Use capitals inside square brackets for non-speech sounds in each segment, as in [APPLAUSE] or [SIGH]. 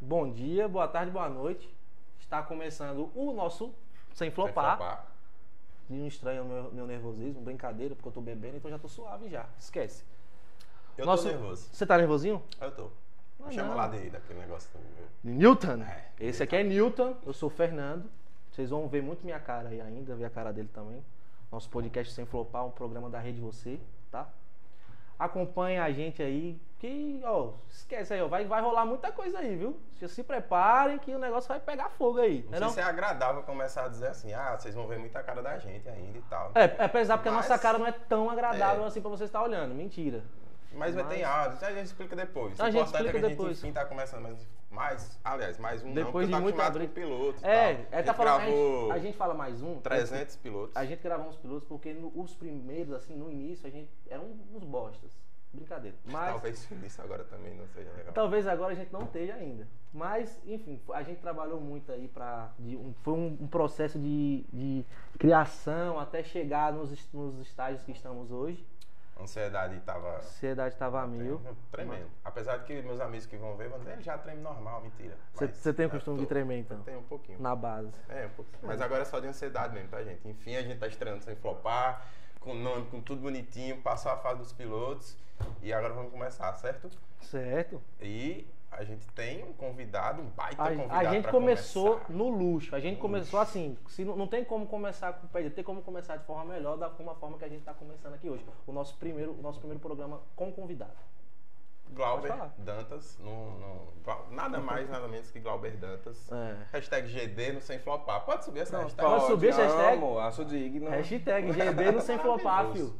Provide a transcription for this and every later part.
bom dia, boa tarde, boa noite. Está começando o nosso Sem Flopar. Sem flopar. Não estranha o meu, meu nervosismo, brincadeira, porque eu tô bebendo, então já tô suave já. Esquece. Eu Nosso- tô nervoso. Você tá nervosinho? Eu tô. Ah, Chama não. lá de, daquele negócio também. Newton. É, Esse aqui é Newton, eu sou o Fernando. Vocês vão ver muito minha cara aí ainda, ver a cara dele também. Nosso podcast Sem Flopar, um programa da Rede Você, tá? Acompanha a gente aí, que, ó, esquece aí, ó, vai, vai rolar muita coisa aí, viu? Se, se preparem que o negócio vai pegar fogo aí, Não né sei não? se é agradável começar a dizer assim, ah, vocês vão ver muita cara da gente ainda e tal. É, é pesar porque a Mas- nossa cara não é tão agradável É. assim pra você estar olhando, mentira. Mas vai Mas- ter áudio, a gente explica depois. A gente importante explica é que a depois. gente enfim tá começando, mas mais, aliás, mais um Depois não, porque de tá pilotos e É, tal. é a tá falando, a gravou gente, a gente fala mais um. 300 pilotos. A gente gravou uns pilotos porque no- os primeiros, assim, no início, a gente eram uns bostas. Brincadeira. Mas Talvez [LAUGHS] isso agora também não seja legal. talvez agora a gente não esteja ainda. Mas, enfim, a gente trabalhou muito aí de um- foi um, um processo de, de criação até chegar nos, nos estágios que estamos hoje. A ansiedade tava A ansiedade estava a mil. tremendo. Apesar de que meus amigos que vão ver vão dizer, ele já treme normal, mentira. Você Mas tem o costume de tô- tremer, então? Tem um pouquinho. Na base. É, um pouquinho. Mas agora é só de ansiedade mesmo pra gente. Enfim, a gente tá estreando sem flopar, com nome, com tudo bonitinho, passou a fase dos pilotos e agora vamos começar, certo? Certo. E a gente tem um convidado, um baita A, convidado a gente começou começar. no luxo. A gente No começou assim. Se não, não tem como começar com o pé, tem como começar de forma melhor da forma que a gente está começando aqui hoje. O nosso primeiro, o nosso primeiro programa com convidado. Glauber. Dantas, no, no- nada mais, nada menos que Glauber Dantas. É. Hashtag GD no Sem Flopar. Pode subir essa Não, hashtag? Pode subir essa hashtag? Amo, acho digno. Hashtag GB no sem flopar, Maravilhoso.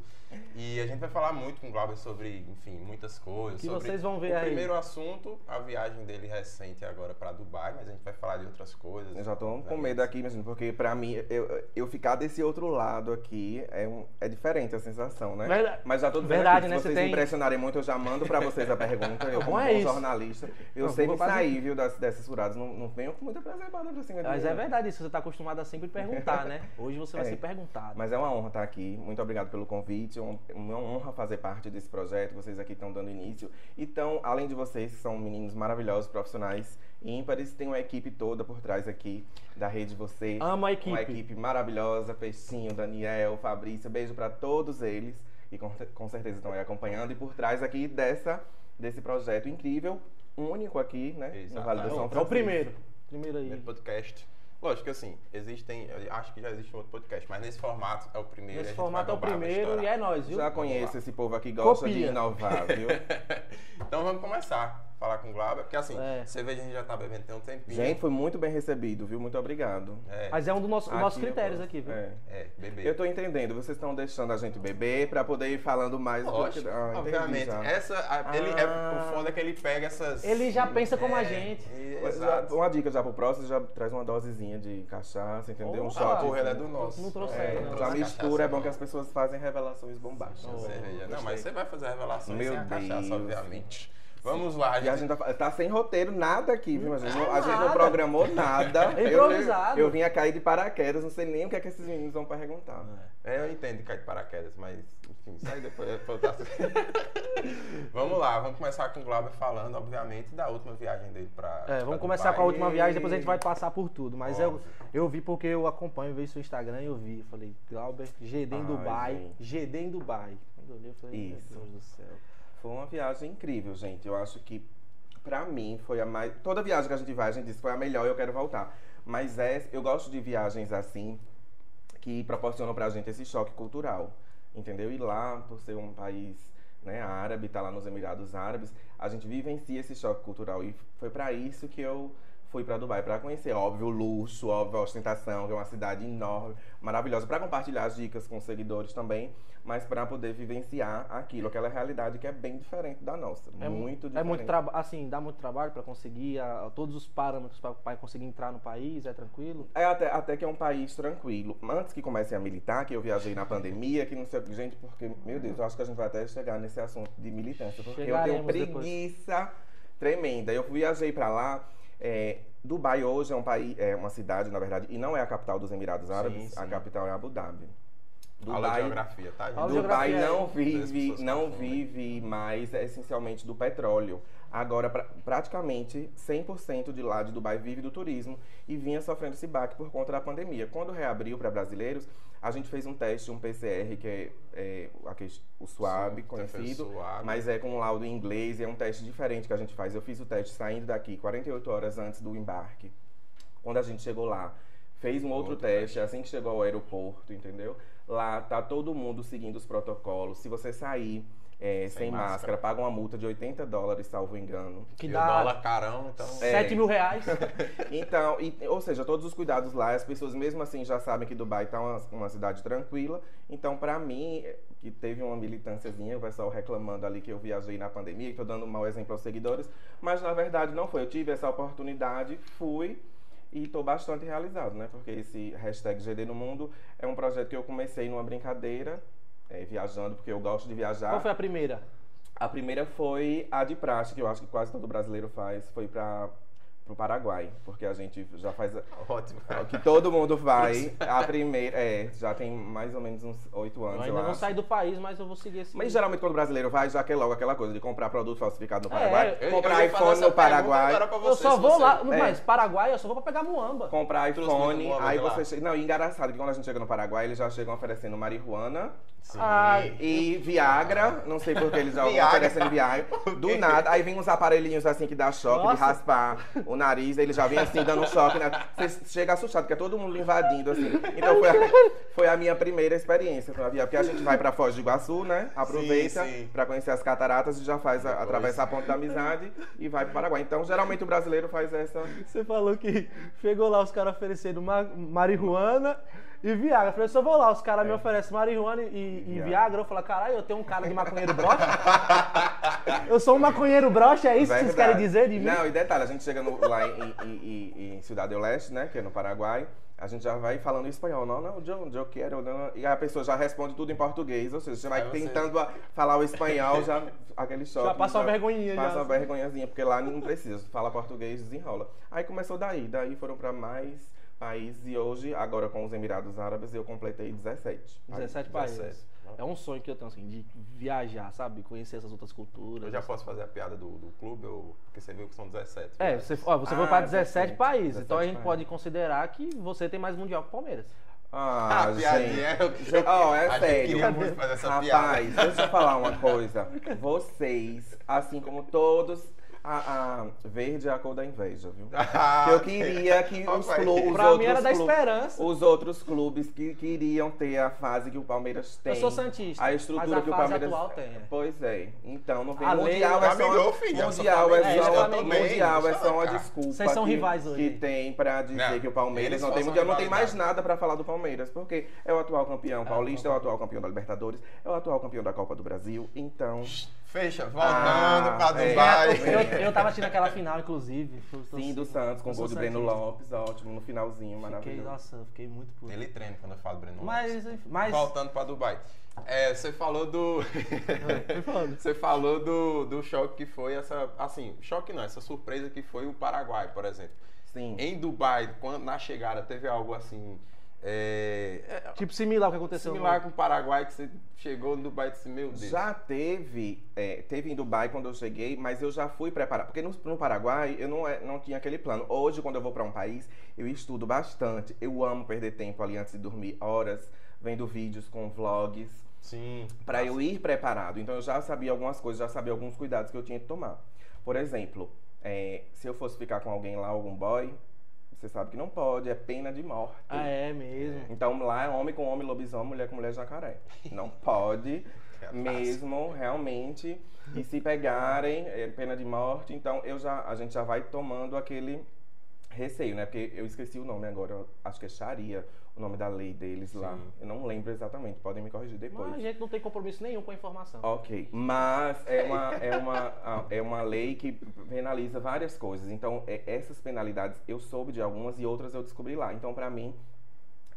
E a gente vai falar muito com o Glauber sobre, enfim, muitas coisas. Que sobre vocês vão ver o aí. primeiro assunto, a viagem dele recente agora para Dubai, mas a gente vai falar de outras coisas. Eu já tô com medo aqui, imagina, porque pra mim, eu, eu ficar desse outro lado aqui é, um, é diferente a sensação, né? Verdade. Mas já tô dizendo Verdade, aqui, né? se Você vocês tem- impressionarem muito, eu já mando pra vocês a pergunta. Eu, [LAUGHS] como é isso. jornalista, eu Não, sei vou me fazer- sair, viu, das, dessas furadas. Não, não venho com muita preservada pra cima Mas é verdade isso. Você está acostumado a sempre perguntar, né? [LAUGHS] Hoje você vai É. ser perguntado. Mas é uma honra estar aqui. Muito obrigado pelo convite. Um- uma honra fazer parte desse projeto. Vocês aqui estão dando início. Então, além de vocês, que são meninos maravilhosos, profissionais ímpares, tem uma equipe toda por trás aqui da Rede Você. Amo a equipe. Uma equipe maravilhosa. Peixinho, Daniel, Fabrício. Beijo para todos eles. E com, com certeza estão aí acompanhando. E por trás aqui dessa, desse projeto incrível, único aqui, né? No Vale do. São É o Francisco. primeiro. Primeiro aí. Primeiro podcast. Lógico que assim, existem, eu acho que já existe um outro podcast, mas nesse formato é o primeiro. Nesse formato é o primeiro e é nóis, viu? Já conheço esse povo aqui que gosta de Copia. inovar, viu? [LAUGHS] Então vamos começar falar com o Glauber, porque assim, É. cerveja a gente já tá bebendo tem um tempinho. Gente, foi muito bem recebido, viu? Muito obrigado. é, Mas é um dos nossos, Aqui nossos critérios aqui, viu? É. é, beber. Eu tô entendendo, vocês estão deixando a gente beber pra poder ir falando mais do Lógico, que. Ah, obviamente. Essa, a- ele, é, Ah. o foda é que ele pega essas. Ele já pensa como a É, gente. Exato. uma dica já pro próximo, já traz uma dosezinha de cachaça, entendeu? Um Opa! shot. Porra, ele é do nosso. Não trouxe É, não. já mistura, é bom que as pessoas fazem revelações bombásticas. Oh. Cerveja. Não, mas você vai fazer a revelação Meu sem a cachaça, Deus. obviamente. Vamos lá, E a gente. gente tá, tá sem roteiro, nada aqui, viu? A gente, não, a gente não programou nada. [LAUGHS] É improvisado. Eu, eu vim a cair de paraquedas, não sei nem o que é que esses meninos vão perguntar. É, eu entendo de cair de paraquedas, mas enfim, isso aí depois pra [LAUGHS] Vamos lá, vamos começar com o Glauber falando, obviamente, da última viagem dele pra. É, pra vamos começar Dubai. com a última viagem, depois a gente vai passar por tudo. Mas eu, Óbvio. eu vi porque eu acompanho, vejo seu Instagram e eu vi. Falei, Glauber, GD em Ai, Dubai. gente. GD em Dubai. Quando eu olhei, eu falei, Isso. meu Deus do céu. Foi uma viagem incrível, gente. Eu acho que, pra mim, foi a mais. Toda viagem que a gente vai, a gente diz foi a melhor e eu quero voltar. Mas é, eu gosto de viagens assim, que proporcionam pra gente esse choque cultural. Entendeu? E lá, por ser um país né, árabe, tá lá nos Emirados Árabes, a gente vivencia esse choque cultural. E foi pra isso que eu fui pra Dubai, pra conhecer, óbvio, o luxo, óbvio, a ostentação, que é uma cidade enorme, maravilhosa, pra compartilhar as dicas com os seguidores também, mas pra poder vivenciar aquilo, aquela realidade que é bem diferente da nossa. É mu- muito É diferente. muito trabalho, assim, dá muito trabalho pra conseguir a- todos os parâmetros pra conseguir entrar no país, é tranquilo? É até, até que é um país tranquilo. Antes que comece a militar, que eu viajei na pandemia, que não sei o que, gente, porque, meu Deus, eu acho que a gente vai até chegar nesse assunto de militância, porque eu tenho Chegaremos depois. preguiça tremenda. Eu viajei pra lá. é, Dubai hoje é um país, é uma cidade, na verdade, e não é a capital dos Emirados Árabes, a sim. capital é Abu Dhabi. Aula de geografia, tá? Aula Dubai geografia não As vive, não vive mais é, essencialmente do petróleo. Agora, pra- praticamente 100% de lá de Dubai vive do turismo e vinha sofrendo esse baque por conta da pandemia. Quando reabriu para brasileiros, a gente fez um teste, um PCR, que é, é aquele- o SWAB, Sim, conhecido, mas é com um laudo em inglês e é um teste diferente que a gente faz. Eu fiz o teste saindo daqui 48 horas antes do embarque. Quando a gente chegou lá, fez um outro, Outro teste, assim que chegou ao aeroporto, entendeu? Lá tá todo mundo seguindo os protocolos. Se você sair é, sem, Sem máscara. máscara. paga uma multa de 80 dólares, salvo engano. Que e dá dólar carão, então. É. 7 mil reais. [LAUGHS] Então, e- ou seja, todos os cuidados lá, as pessoas mesmo assim já sabem que Dubai tá uma, uma cidade tranquila. Então, pra mim, que teve uma militânciazinha, o pessoal reclamando ali que eu viajei na pandemia, que tô dando um mau exemplo aos seguidores, mas na verdade não foi. Eu tive essa oportunidade, fui e tô bastante realizado, né? Porque esse hashtag GD no Mundo é um projeto que eu comecei numa brincadeira, é, viajando, porque eu gosto de viajar. Qual foi a primeira? A primeira foi a de praxe, que eu acho que quase todo brasileiro faz, foi para o Paraguai, porque a gente já faz a- [LAUGHS] Ótimo. é que todo mundo vai. A primeira, é, já tem mais ou menos uns oito anos, Eu eu, ainda não acho. saí do país, mas eu vou seguir esse. Mas geralmente quando o brasileiro vai, já quer logo aquela coisa de comprar produto falsificado no É, Paraguai, eu- comprar iPhone no Paraguai. pra eu você, só vou você- lá, é. mas Paraguai eu só vou pra pegar muamba. comprar iPhone, aí de você chega. Não, e engraçado que quando a gente chega no Paraguai, eles já chegam oferecendo marihuana Sim. Ah, e Viagra. Não sei porque eles já vão Viagra. oferecendo Viagra. [LAUGHS] Do nada, aí vem uns aparelhinhos assim que dá choque, de Nossa. raspar o nariz, ele já vem assim dando um choque. Né? Você chega assustado, porque é todo mundo invadindo assim. Então foi a, foi a minha primeira experiência com a Viagra, porque a gente vai pra Foz do Iguaçu, né? Aproveita Sim, sim. pra conhecer as cataratas e já faz a, atravessa a ponte da amizade e vai pro Paraguai. Então, geralmente o brasileiro faz essa. Você falou que chegou lá os caras oferecendo ma marihuana e Viagra. Eu falei, só vou lá, os caras me oferecem marihuana e, e Viagra. Viagra. Eu falei, caralho, eu tenho um cara de maconheiro broxa? [LAUGHS] eu sou um maconheiro broxa, é isso que vocês Verdade. querem dizer de mim? Não, e detalhe, a gente chega no- lá em, em, em, em Cidade do Leste, né, que é no Paraguai, a gente já vai falando em espanhol. Não, não, eu, eu quero, não. E a pessoa já responde tudo em português, ou seja, você vai você- tentando falar o espanhol, já aquele choque. Já passa uma vergonhinha, já. Passa uma vergonhazinha, porque lá não precisa, fala português, desenrola. Aí começou daí, daí foram pra mais países e hoje, agora com os Emirados Árabes, eu completei 17. 17 17. países. É um sonho que eu tenho, assim, de viajar, sabe? Conhecer essas outras culturas. Eu já posso fazer a piada do, do clube, ou... porque você viu que são 17. É, né? você, ó, você foi Ah, pra 17 17 países, então a 17 gente países. pode considerar que você tem mais mundial que o Palmeiras. Ah, [LAUGHS] Ah, piadinha. Eu, Gente, ó, é a gente sério. queria muito fazer essa Rapaz, piada. deixa eu falar uma coisa. Vocês, assim como todos, a, a verde é a cor da inveja, viu? Ah, [LAUGHS] Que eu queria que os, clu- os Pra outros mim era da clubes- esperança. Os outros clubes que queriam ter a fase que o Palmeiras tem. Eu sou santista, A estrutura mas a que o Palmeiras atual tem, é. Pois é. Então não vem A lei- mundial é só filho, mundial é só também, mundial é só uma desculpa Vocês são que, rivais hoje. que tem pra dizer Não, que o Palmeiras não tem mundial, não tem mais nada pra falar do Palmeiras, porque é o atual campeão paulista, é o atual campeão da Libertadores, é o atual campeão da Copa do Brasil. Então, Fecha, voltando Ah, pra é. Dubai. Eu, [LAUGHS] eu tava assistindo aquela final, inclusive. Sim do Santos com o gol de Breno. Lopes, ótimo no finalzinho, Fiquei, maravilhoso. nossa, eu fiquei muito puto. Ele treina quando eu falo Breno Mas, Lopes. enfim, mas... Voltando pra Dubai. É, você falou do. Foda. [LAUGHS] você falou do, do choque que foi essa. Assim, choque não, essa surpresa que foi o Paraguai, por exemplo. Sim. Em Dubai, quando, na chegada, teve algo assim. É, é, Tipo, similar ao que aconteceu similar com o Paraguai, que você chegou no Dubai e disse: Meu Deus. Já teve, é, teve em Dubai quando eu cheguei, mas eu já fui preparado. Porque no, no Paraguai eu não, é- não tinha aquele plano. Hoje, quando eu vou para um país, eu estudo bastante. Eu amo perder tempo ali antes de dormir, horas, vendo vídeos com vlogs, Sim. para eu ir preparado. Então eu já sabia algumas coisas, já sabia alguns cuidados que eu tinha que tomar. Por exemplo, é, se eu fosse ficar com alguém lá, algum boy, você sabe que não pode, é pena de morte. Ah, é mesmo. Então lá é homem com homem, lobisomem, mulher com mulher, jacaré. Não pode [LAUGHS] É mesmo, realmente. E se pegarem, é pena de morte. Então eu já, a gente já vai tomando aquele receio, né? Porque eu esqueci o nome agora, acho que é Sharia, o nome da lei deles lá. Sim. Eu não lembro exatamente, podem me corrigir depois. Mas a gente não tem compromisso nenhum com a informação. Ok, mas é uma, é, uma, é uma lei que penaliza várias coisas. Então, é- essas penalidades eu soube de algumas e outras eu descobri lá. Então, pra mim,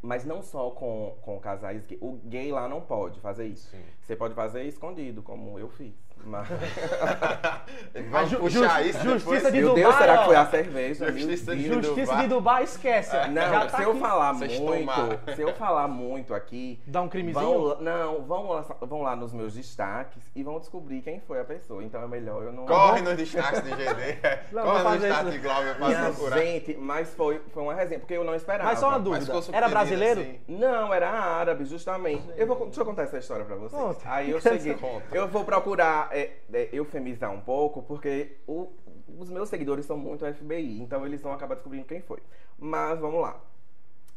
mas não só com, com casais gay. O gay lá não pode fazer isso. Sim. Você pode fazer escondido, como eu fiz. Mas... [LAUGHS] Vamos ju- puxar ju- isso justiça depois. de Meu Dubai, Deus, será ó. que foi a cerveja? Justiça de. Justiça Dubai. de Dubai, esquece. ó. Não, Já tá se eu falar Vocês muito, se eu falar muito aqui, Dá um crimezinho? vão, não, vão lá, vão lá nos meus destaques e vão descobrir quem foi a pessoa. Então é melhor eu não. Corre nos destaques de GD. [LAUGHS] Não, Corre vou no fazer destaque isso. de Glauber pra procurar. gente, mas foi, foi uma resenha, porque eu não esperava. Mas só uma dúvida. Era brasileiro? assim. Não, era árabe, justamente. Eu vou, deixa eu contar essa história pra vocês. Conta. Aí eu cheguei. Conta. Eu vou procurar é, é, eufemizar um pouco, porque o- os meus seguidores são muito FBI, então eles vão acabar descobrindo quem foi. Mas vamos lá.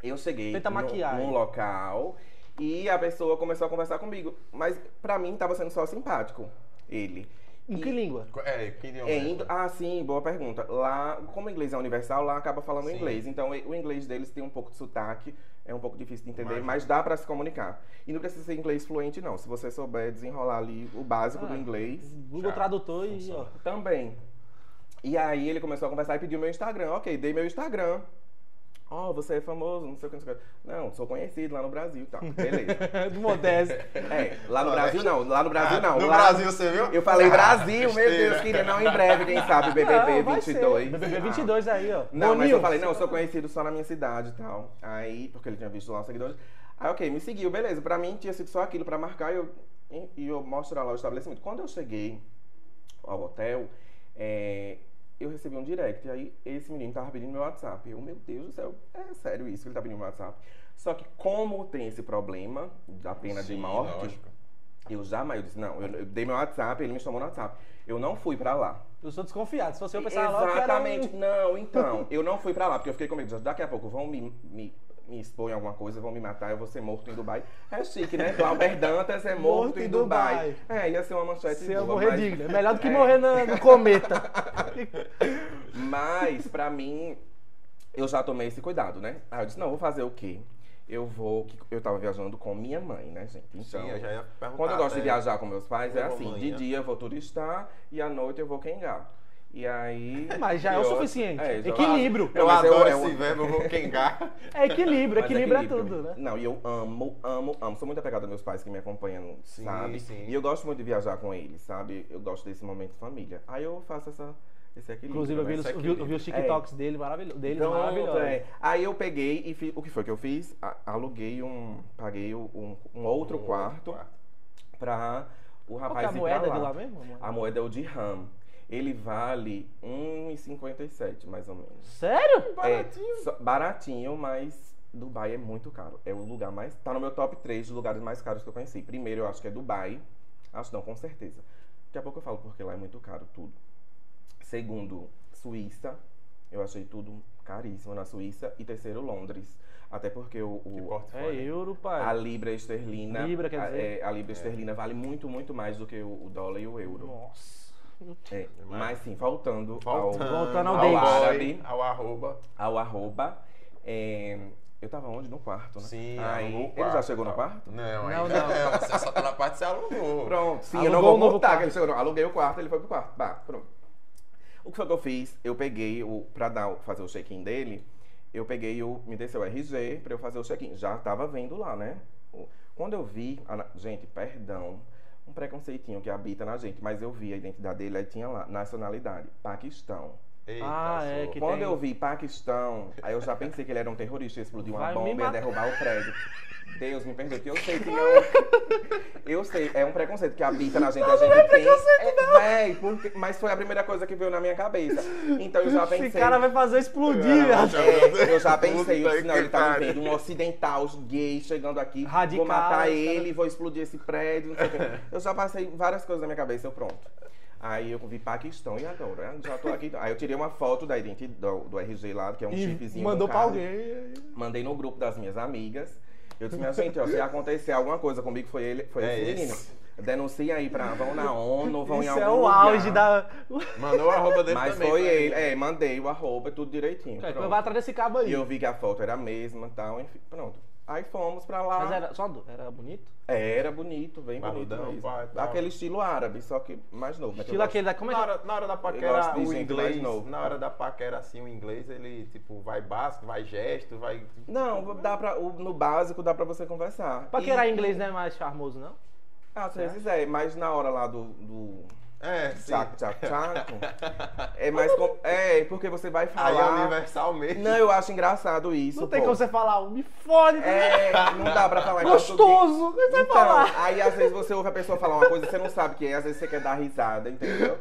Eu cheguei Tenta maquiar num local e a pessoa começou a conversar comigo. Mas pra mim tava sendo só simpático. Ele. Em E- que língua? É, que idioma é, é? ah, sim, boa pergunta. Lá, como o inglês é universal, lá acaba falando Sim. inglês. Então, e- o inglês deles tem um pouco de sotaque, é um pouco difícil de entender, Imagino. mas dá pra se comunicar. E não precisa ser inglês fluente, não. Se você souber desenrolar ali o básico Ah. do inglês, Google Já Tradutor e, ó. funciona. também. E aí ele começou a conversar e pediu meu Instagram. Ok, dei meu Instagram. Ó, você é famoso, não sei o que, não sei o que. Não, sou conhecido lá no Brasil e tal. Beleza. [LAUGHS] Do Modesto. É, lá no Brasil não, lá no Brasil Ah, não. No lá- Brasil, você viu? Eu falei Ah, Brasil, meu besteira. Deus, queria não em breve, quem sabe, BBB Não, vai ser. 22. BBB Ah. 22 aí, ó. Não, mas Boninho. eu falei, não, eu sou conhecido só na minha cidade e tal. Aí, porque ele tinha visto lá os seguidores. Aí, ok, me seguiu, beleza. Pra mim tinha sido só aquilo pra marcar e eu, e eu mostrar lá o estabelecimento. Quando eu cheguei ao hotel, é, eu recebi um direct. E aí, esse menino tava pedindo meu WhatsApp. Eu, meu Deus do céu, é sério isso que ele tá pedindo meu WhatsApp. Só que, como tem esse problema da pena de Sim, morte, lógico. eu jamais, eu disse, não, eu, eu dei meu WhatsApp, ele me chamou no WhatsApp. Eu não fui pra lá. Eu sou desconfiado. Se fosse eu pensava logo que era Exatamente. um... Não, [LAUGHS] então, eu não fui pra lá, porque eu fiquei comigo. Daqui a pouco vão me, me, me expor em alguma coisa, vão me matar, eu vou ser morto em Dubai. É chique, né? Glauber Dantas é morto, em Dubai. É, ia ser uma manchete Se eu morrer mas- digno. É melhor do que [LAUGHS] É. morrer na- no cometa. [LAUGHS] Mas, pra mim, eu já tomei esse cuidado, né? Aí eu disse, não, vou fazer o quê? Eu vou... Eu tava viajando com minha mãe, né, gente? Então, Sim, eu já ia perguntar. Quando eu gosto de até. viajar com meus pais, é assim, mãe, de né? dia eu vou turistar e à noite eu vou quengar. E aí... Mas já é o eu- suficiente. É, já- Equilíbrio. Eu mas adoro eu- esse eu- verbo, eu vou quengar. É equilíbrio. [LAUGHS] Equilíbrio é tudo, né? Não, e eu amo, amo, amo. Sou muito apegado aos meus pais que me acompanham, Sim, sabe? sim. E eu gosto muito de viajar com eles, sabe? Eu gosto desse momento família. Aí eu faço essa, esse equilíbrio. Inclusive, eu vi, né? os- esse eu vi- eu vi os TikToks dele maravilhoso, deles Pronto, maravilhosos. é. Aí eu peguei e fiz. O que foi que eu fiz? A- aluguei um. Paguei um, um outro Um quarto pra o Qual que é rapaz a ir moeda pra lá. de lá mesmo? amor? A moeda é o dirham. Ele vale 1,57 mais ou menos. Sério? Baratinho. É, só- baratinho, mas Dubai é muito caro. É o lugar mais. Tá no meu top 3 dos lugares mais caros que eu conheci. Primeiro, eu acho que é Dubai. Acho não, com certeza. Daqui a pouco eu falo porque lá é muito caro tudo. Segundo, Suíça. Eu achei tudo caríssimo na Suíça. E terceiro, Londres. Até porque o, o- É euro, pai. a libra esterlina. Libra, quer a- dizer? é, A, libra esterlina vale muito, muito mais do que o, o dólar e o euro. Nossa. É, mas sim, voltando, Voltando, ao, Voltando ao ao date. árabe, Ao arroba. ao arroba. é, eu tava onde? No quarto, né? Sim, Aí, alugou o ele já quarto, chegou no tal. quarto? Não, Não, ainda não. não. Você só tá na parte que você alugou. Pronto, sim, eu Alugou não vou novo voltar, quarto. que ele chegou. não. Aluguei o quarto, ele foi pro quarto. Bah, pronto. O que foi que eu fiz? Eu peguei o. Pra dar, fazer o check-in dele, eu peguei o. Me desceu o RG pra eu fazer o check-in. Já tava vendo lá, né? Quando eu vi. a gente, perdão. Um preconceitinho que habita na gente, mas eu vi a identidade dele, aí tinha lá, nacionalidade, Paquistão. Eita, Ah, é, que Quando tem- eu vi Paquistão, aí eu já pensei que ele era um terrorista, ia explodir uma Vai bomba e ia derrubar o prédio. Deus me perdoe, que eu sei que não. [LAUGHS] Eu sei, é um preconceito que habita na gente. a gente tem. É, véi, porque- mas foi a primeira coisa que veio na minha cabeça. Então eu já pensei. Esse cara vai fazer explodir, Não, velho. É, eu já pensei, eu disse, não, ele tá vendo um ocidental gay chegando aqui, Radical, vou matar ele, cara- vou explodir esse prédio, não sei o quê. Eu já passei várias coisas na minha cabeça, eu pronto. Aí eu vi Paquistão, e agora? Já tô aqui. Aí eu tirei uma foto da identidade do, do RG lá, que é um E chipzinho. mandou pra alguém. Mandei no grupo das minhas amigas. Eu disse, minha gente, ó, se acontecer alguma coisa comigo, foi ele, foi É esse esse. menino. Denuncia aí pra. Vão na ONU, vão em Isso algum é o lugar. auge da. Mandou o arroba dele Mas também. foi pra ele. É, mandei o arroba, tudo direitinho. Pronto. vai atrás desse cabo aí. E eu vi que a foto era a mesma e tal, enfim, pronto. Aí fomos pra lá. Mas era só era bonito? Era bonito, bem Barrudão, bonito mesmo. pai, tal. Aquele estilo árabe, só que mais novo. Estilo aquele da. Como é Na que. hora, na hora da paquera, o inglês, na hora da paquera, assim, o inglês, ele, tipo, vai básico, vai gesto, vai... Não, dá pra, o- no básico dá pra você conversar. Paquerar E- em inglês não é mais charmoso, não? Às vezes é, mas na hora lá do. do... É, sim. Tchaco, tchaco, tchaco. [LAUGHS] É mais. Com... É, porque você vai falar. Aí é universal mesmo. Não, eu acho engraçado isso. Não tem pô. como você falar, "Oh, me fode, É, não dá pra falar em gostoso. Não português. você Então, falar. aí às vezes você ouve a pessoa falar uma coisa e você não sabe o que é, às vezes você quer dar risada, entendeu?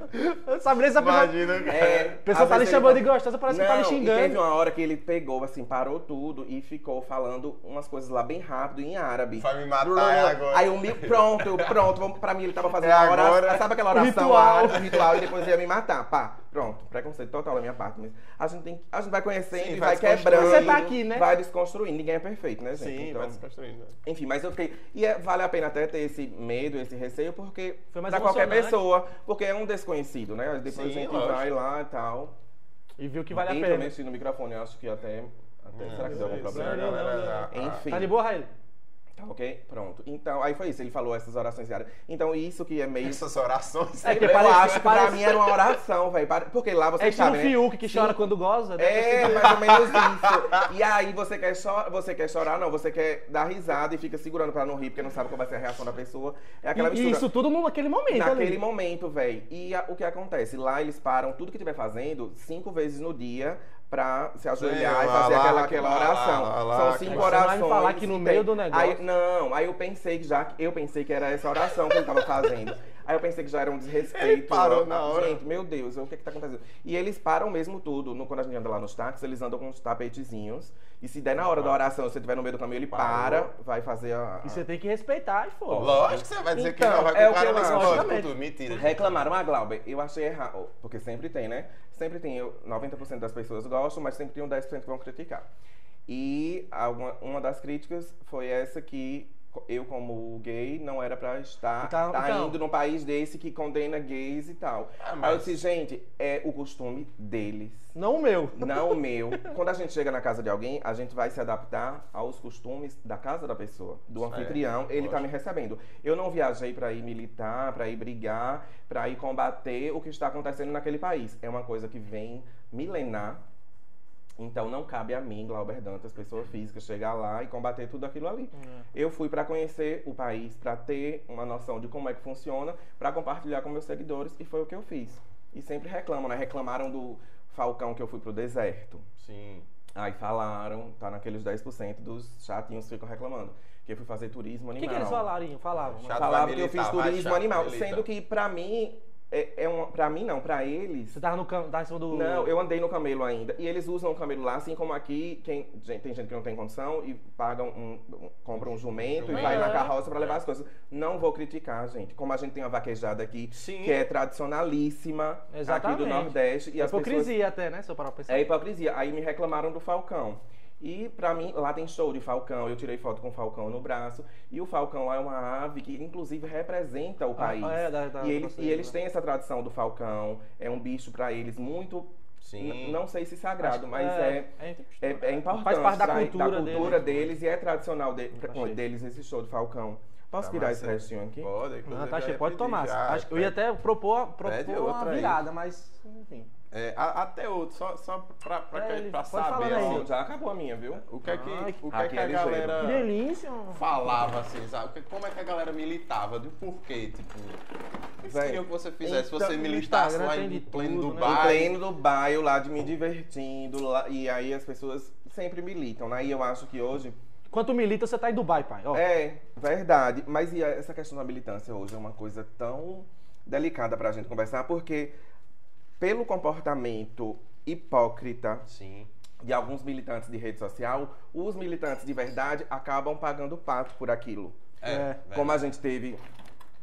Eu sabe nem se a pessoa, Imagina, cara. É, a pessoa tá lhe chamando ele de gostosa, parece que tá lhe Não, E teve xingando. uma hora que ele pegou, assim, parou tudo e ficou falando umas coisas lá bem rápido em árabe. Vai me matar é agora. Aí eu me. Pronto, eu, pronto. vamos- Pra mim ele tava fazendo É uma oração. Sabe aquela oração ritual. ritual, e depois ia me matar. Pá, pronto. Preconceito total da minha parte. Mas a gente, tem, a gente vai conhecendo Sim, e vai quebrando. Você tá aqui, né? Vai desconstruindo. Ninguém é perfeito, né, gente? Sim, Então, vai desconstruindo. né? enfim, mas eu fiquei. E é- vale a pena até ter esse medo, esse receio, porque. Foi mais pra qualquer pessoa, porque é um desconhecido, né? Depois Sim, a gente lógico. vai lá e tal. E viu que vale a e pena. também mexi no microfone, eu acho que até. até será que deu algum Isso, problema? Não, não, não. Enfim. Tá de boa, Raíl? Ok? Pronto. Então, aí foi isso. Ele falou essas orações diárias. Então, isso que é meio. Essas orações. É que eu parece- acho que pra parece- mim era uma oração, velho. Porque lá você É estilo sabe, né? Fiuk que Sim. chora quando goza, né? É, mais ou menos isso. [LAUGHS] E aí você quer, chorar, você quer chorar, não, você quer dar risada e fica segurando pra não rir, porque não sabe qual vai ser a reação da pessoa. É aquela E mistura. isso tudo no- naquele momento Naquele ali. momento, velho. E a- o que acontece? Lá eles param tudo que estiver fazendo cinco vezes no dia pra se ajoelhar Sim, e fazer lá, aquela, lá, aquela oração. lá, lá, São que cinco você vai me orações. falar que no tem- meio do negócio- Aí, não, aí eu pensei que já eu pensei que era essa oração que ele tava fazendo. Aí eu pensei que já era um desrespeito. Ele parou na hora. Gente, meu Deus, o que que tá acontecendo? E eles param mesmo tudo. No, quando a gente anda lá nos táxis, eles andam com uns tapetezinhos. E se der na hora da oração, se você estiver no meio do caminho, ele Parou. para, vai fazer a. E você tem que respeitar e foda. Lógico que você vai dizer que Então, não, vai é com o cara que eu. Logicamente. Mentira. Reclamaram, ah, Glauber, eu achei errado. Porque sempre tem, né? Sempre tem. Eu, 90% das pessoas gostam, mas sempre tem um 10% que vão criticar. E alguma, uma das críticas foi essa que eu, como gay, não era pra estar Então- tá então. indo num país desse que condena gays e tal. Ah, Aí eu mas- disse, gente, é o costume deles. Não o meu. Não o [LAUGHS] meu. Quando a gente chega na casa de alguém, a gente vai se adaptar aos costumes da casa da pessoa, do Isso é, anfitrião. Ele tá me recebendo. Eu não viajei pra ir militar, pra ir brigar, pra ir combater o que está acontecendo naquele país. É uma coisa que vem milenar. Então não cabe a mim, Glauber Dantas, pessoa física, chegar lá e combater tudo aquilo ali. Eu fui pra conhecer o país, pra ter uma noção de como é que funciona, pra compartilhar com meus seguidores e foi o que eu fiz. E sempre reclamam, né? Reclamaram do Falcão que eu fui pro deserto. Sim. Aí falaram, tá naqueles 10% dos chatinhos que ficam reclamando. Que eu fui fazer turismo O animal. que, que eles falaram? Falavam. Chato. Falavam que eu fiz turismo animal. milita. Sendo que pra mim, é, é um, pra mim não, pra eles. Você tava no cam... tava em cima do. Não, eu andei no camelo ainda. E eles usam o camelo lá, assim como aqui, quem, gente- tem gente que não tem condição e paga um, um- compra um jumento, e vai na carroça pra levar as coisas. Não vou criticar, gente. Como a gente tem uma vaquejada aqui, Sim. que é tradicionalíssima aqui Exatamente. do Nordeste. E É as pessoas hipocrisia até, né? Se eu parar pra pensar. é hipocrisia. Aí me reclamaram do Falcão. E pra mim, lá tem show de Falcão. Eu tirei foto com o Falcão no braço. E o Falcão lá é uma ave que, inclusive, representa o Ah, país. é, da- da- e, eles, da- e eles têm essa tradição do Falcão. É um bicho pra eles muito. Sim. Não sei se sagrado, mas é. é, É, é importante. Faz parte da cultura cultura deles. deles. e é tradicional de- deles esse show do Falcão. Posso Tá tirar massa. esse restinho aqui? Pode. Ah, tá, cheio, ia pode pedir tomar. já, Acho que eu ia até propor, propor uma virada, mas enfim. É, a- até outro, só, só pra, pra, É, que- pra saber assim, já acabou a minha, viu? o que é que, Ai, o que, é que é a galera Que delícia. falava, assim, sabe? Como é que a galera militava? Do porquê, tipo... Eles queriam que você fizesse, então, você militasse lá em pleno tudo, né? Em Dubai. pleno do bairro lá de me divertindo. lá- e aí as pessoas sempre militam, né? E eu acho que hoje. Enquanto milita, você tá em Dubai, pai. Ó, É, verdade. Mas e essa questão da militância hoje é uma coisa tão delicada pra gente conversar, porque pelo comportamento hipócrita Sim. de alguns militantes de rede social, os militantes de verdade acabam pagando pato por aquilo. É, É. Como a gente teve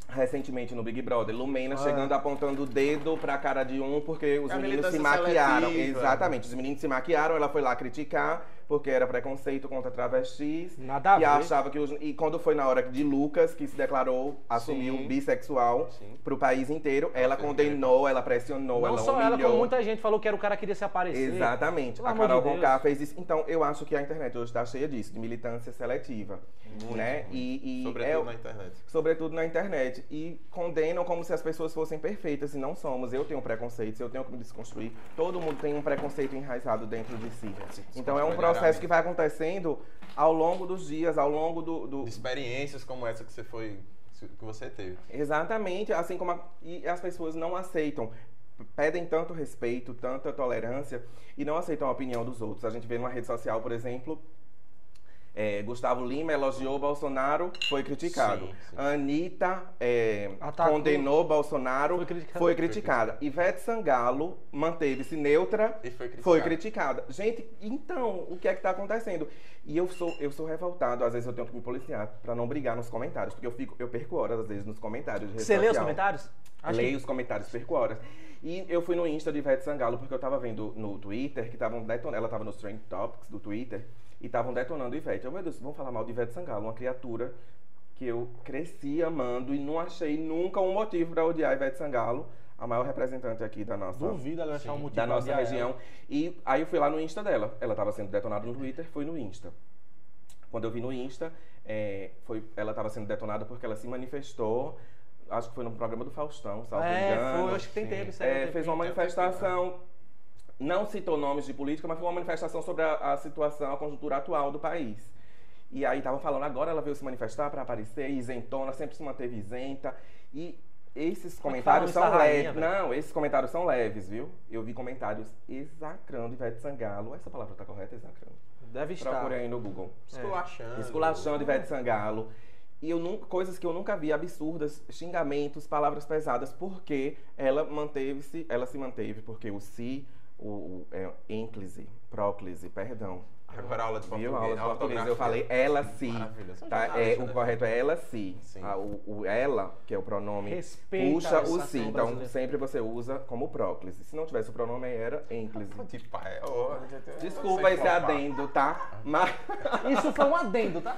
recentemente no Big Brother, Lumena Ah. chegando apontando o dedo pra cara de um porque os É a meninos se maquiaram. seletiva. Exatamente, os meninos se maquiaram, ela foi lá criticar porque era preconceito contra travestis. Nada a e ver. achava que os, e quando foi na hora de Lucas que se declarou, assumiu Sim. bissexual Sim. pro país inteiro, ela certeza. condenou, ela pressionou, não ela só humilhou. ela, como muita gente falou que era o cara que queria se aparecer. Exatamente. Pelo a Carol de Conká fez isso. Então, eu acho que a internet hoje está cheia disso, de militância seletiva. Muito, né? muito. E, e Sobretudo é, na internet. sobretudo na internet. E condenam como se as pessoas fossem perfeitas e não somos. Eu tenho preconceitos, eu tenho que me desconstruir. Todo mundo tem um preconceito enraizado dentro de si. Então é um processo que vai acontecendo ao longo dos dias, ao longo do. do- experiências como essa que você foi, que você teve. Exatamente, assim como a- e as pessoas não aceitam, pedem tanto respeito, tanta tolerância e não aceitam a opinião dos outros. A gente vê numa rede social, por exemplo, é, Gustavo Lima elogiou Bolsonaro, foi criticado. Sim, sim. Anitta é, condenou Bolsonaro, Foi criticada. foi criticada. Ivete Sangalo manteve-se neutra, E foi criticado. foi criticada. Gente, então, o que é que tá acontecendo? E eu sou, eu sou revoltado, às vezes eu tenho que me policiar pra não brigar nos comentários, porque eu fico, eu perco horas às vezes nos comentários. Você lê os comentários? Acho Leio que- os comentários, perco horas. E eu fui no Insta de Ivete Sangalo, porque eu tava vendo no Twitter que estavam detonando. Ela tava nos Trend Topics do Twitter e estavam detonando Ivete. Eu, meu Deus, vamos falar mal de Ivete Sangalo, uma criatura que eu cresci amando e não achei nunca um motivo pra odiar Ivete Sangalo, a maior representante aqui da nossa Duvido ela achar um motivo da nossa odiar ela. região. E aí eu fui lá no Insta dela. Ela estava sendo detonada no Twitter, fui no Insta. Quando eu vi no Insta, é, foi, ela estava sendo detonada porque ela se manifestou. Acho que foi no programa do Faustão, salvo É, engano. foi, acho que tem tempo isso É, aí. tem fez uma manifestação. Não citou nomes de política, mas foi uma manifestação sobre a, a situação, a conjuntura atual do país. E aí tava falando, agora ela veio se manifestar para aparecer, isentona, sempre se manteve isenta. E esses comentários falam são leves. Não, esses comentários são leves, viu? Eu vi comentários exacrando Ivete Sangalo. Essa palavra tá correta, exacrando? Deve estar. Procure aí no Google. Esculachando. Esculachando Ivete Sangalo. E eu nunca, coisas que eu nunca vi, absurdas, xingamentos, palavras pesadas, porque ela manteve-se, ela se manteve, porque o si, o, o é, ênclise, próclise, perdão. Agora aula de Viu? português. Aula de português. Eu falei ela se. Tá? É, o correto é ela se. Sim. Ah, o, o ela, que é o pronome, Respeita puxa o si. Então brasileira. sempre você usa como próclise. Se não tivesse o pronome, era ênclise. Tipo, é, Desculpa esse adendo, tá? Mas. Isso foi um adendo, tá?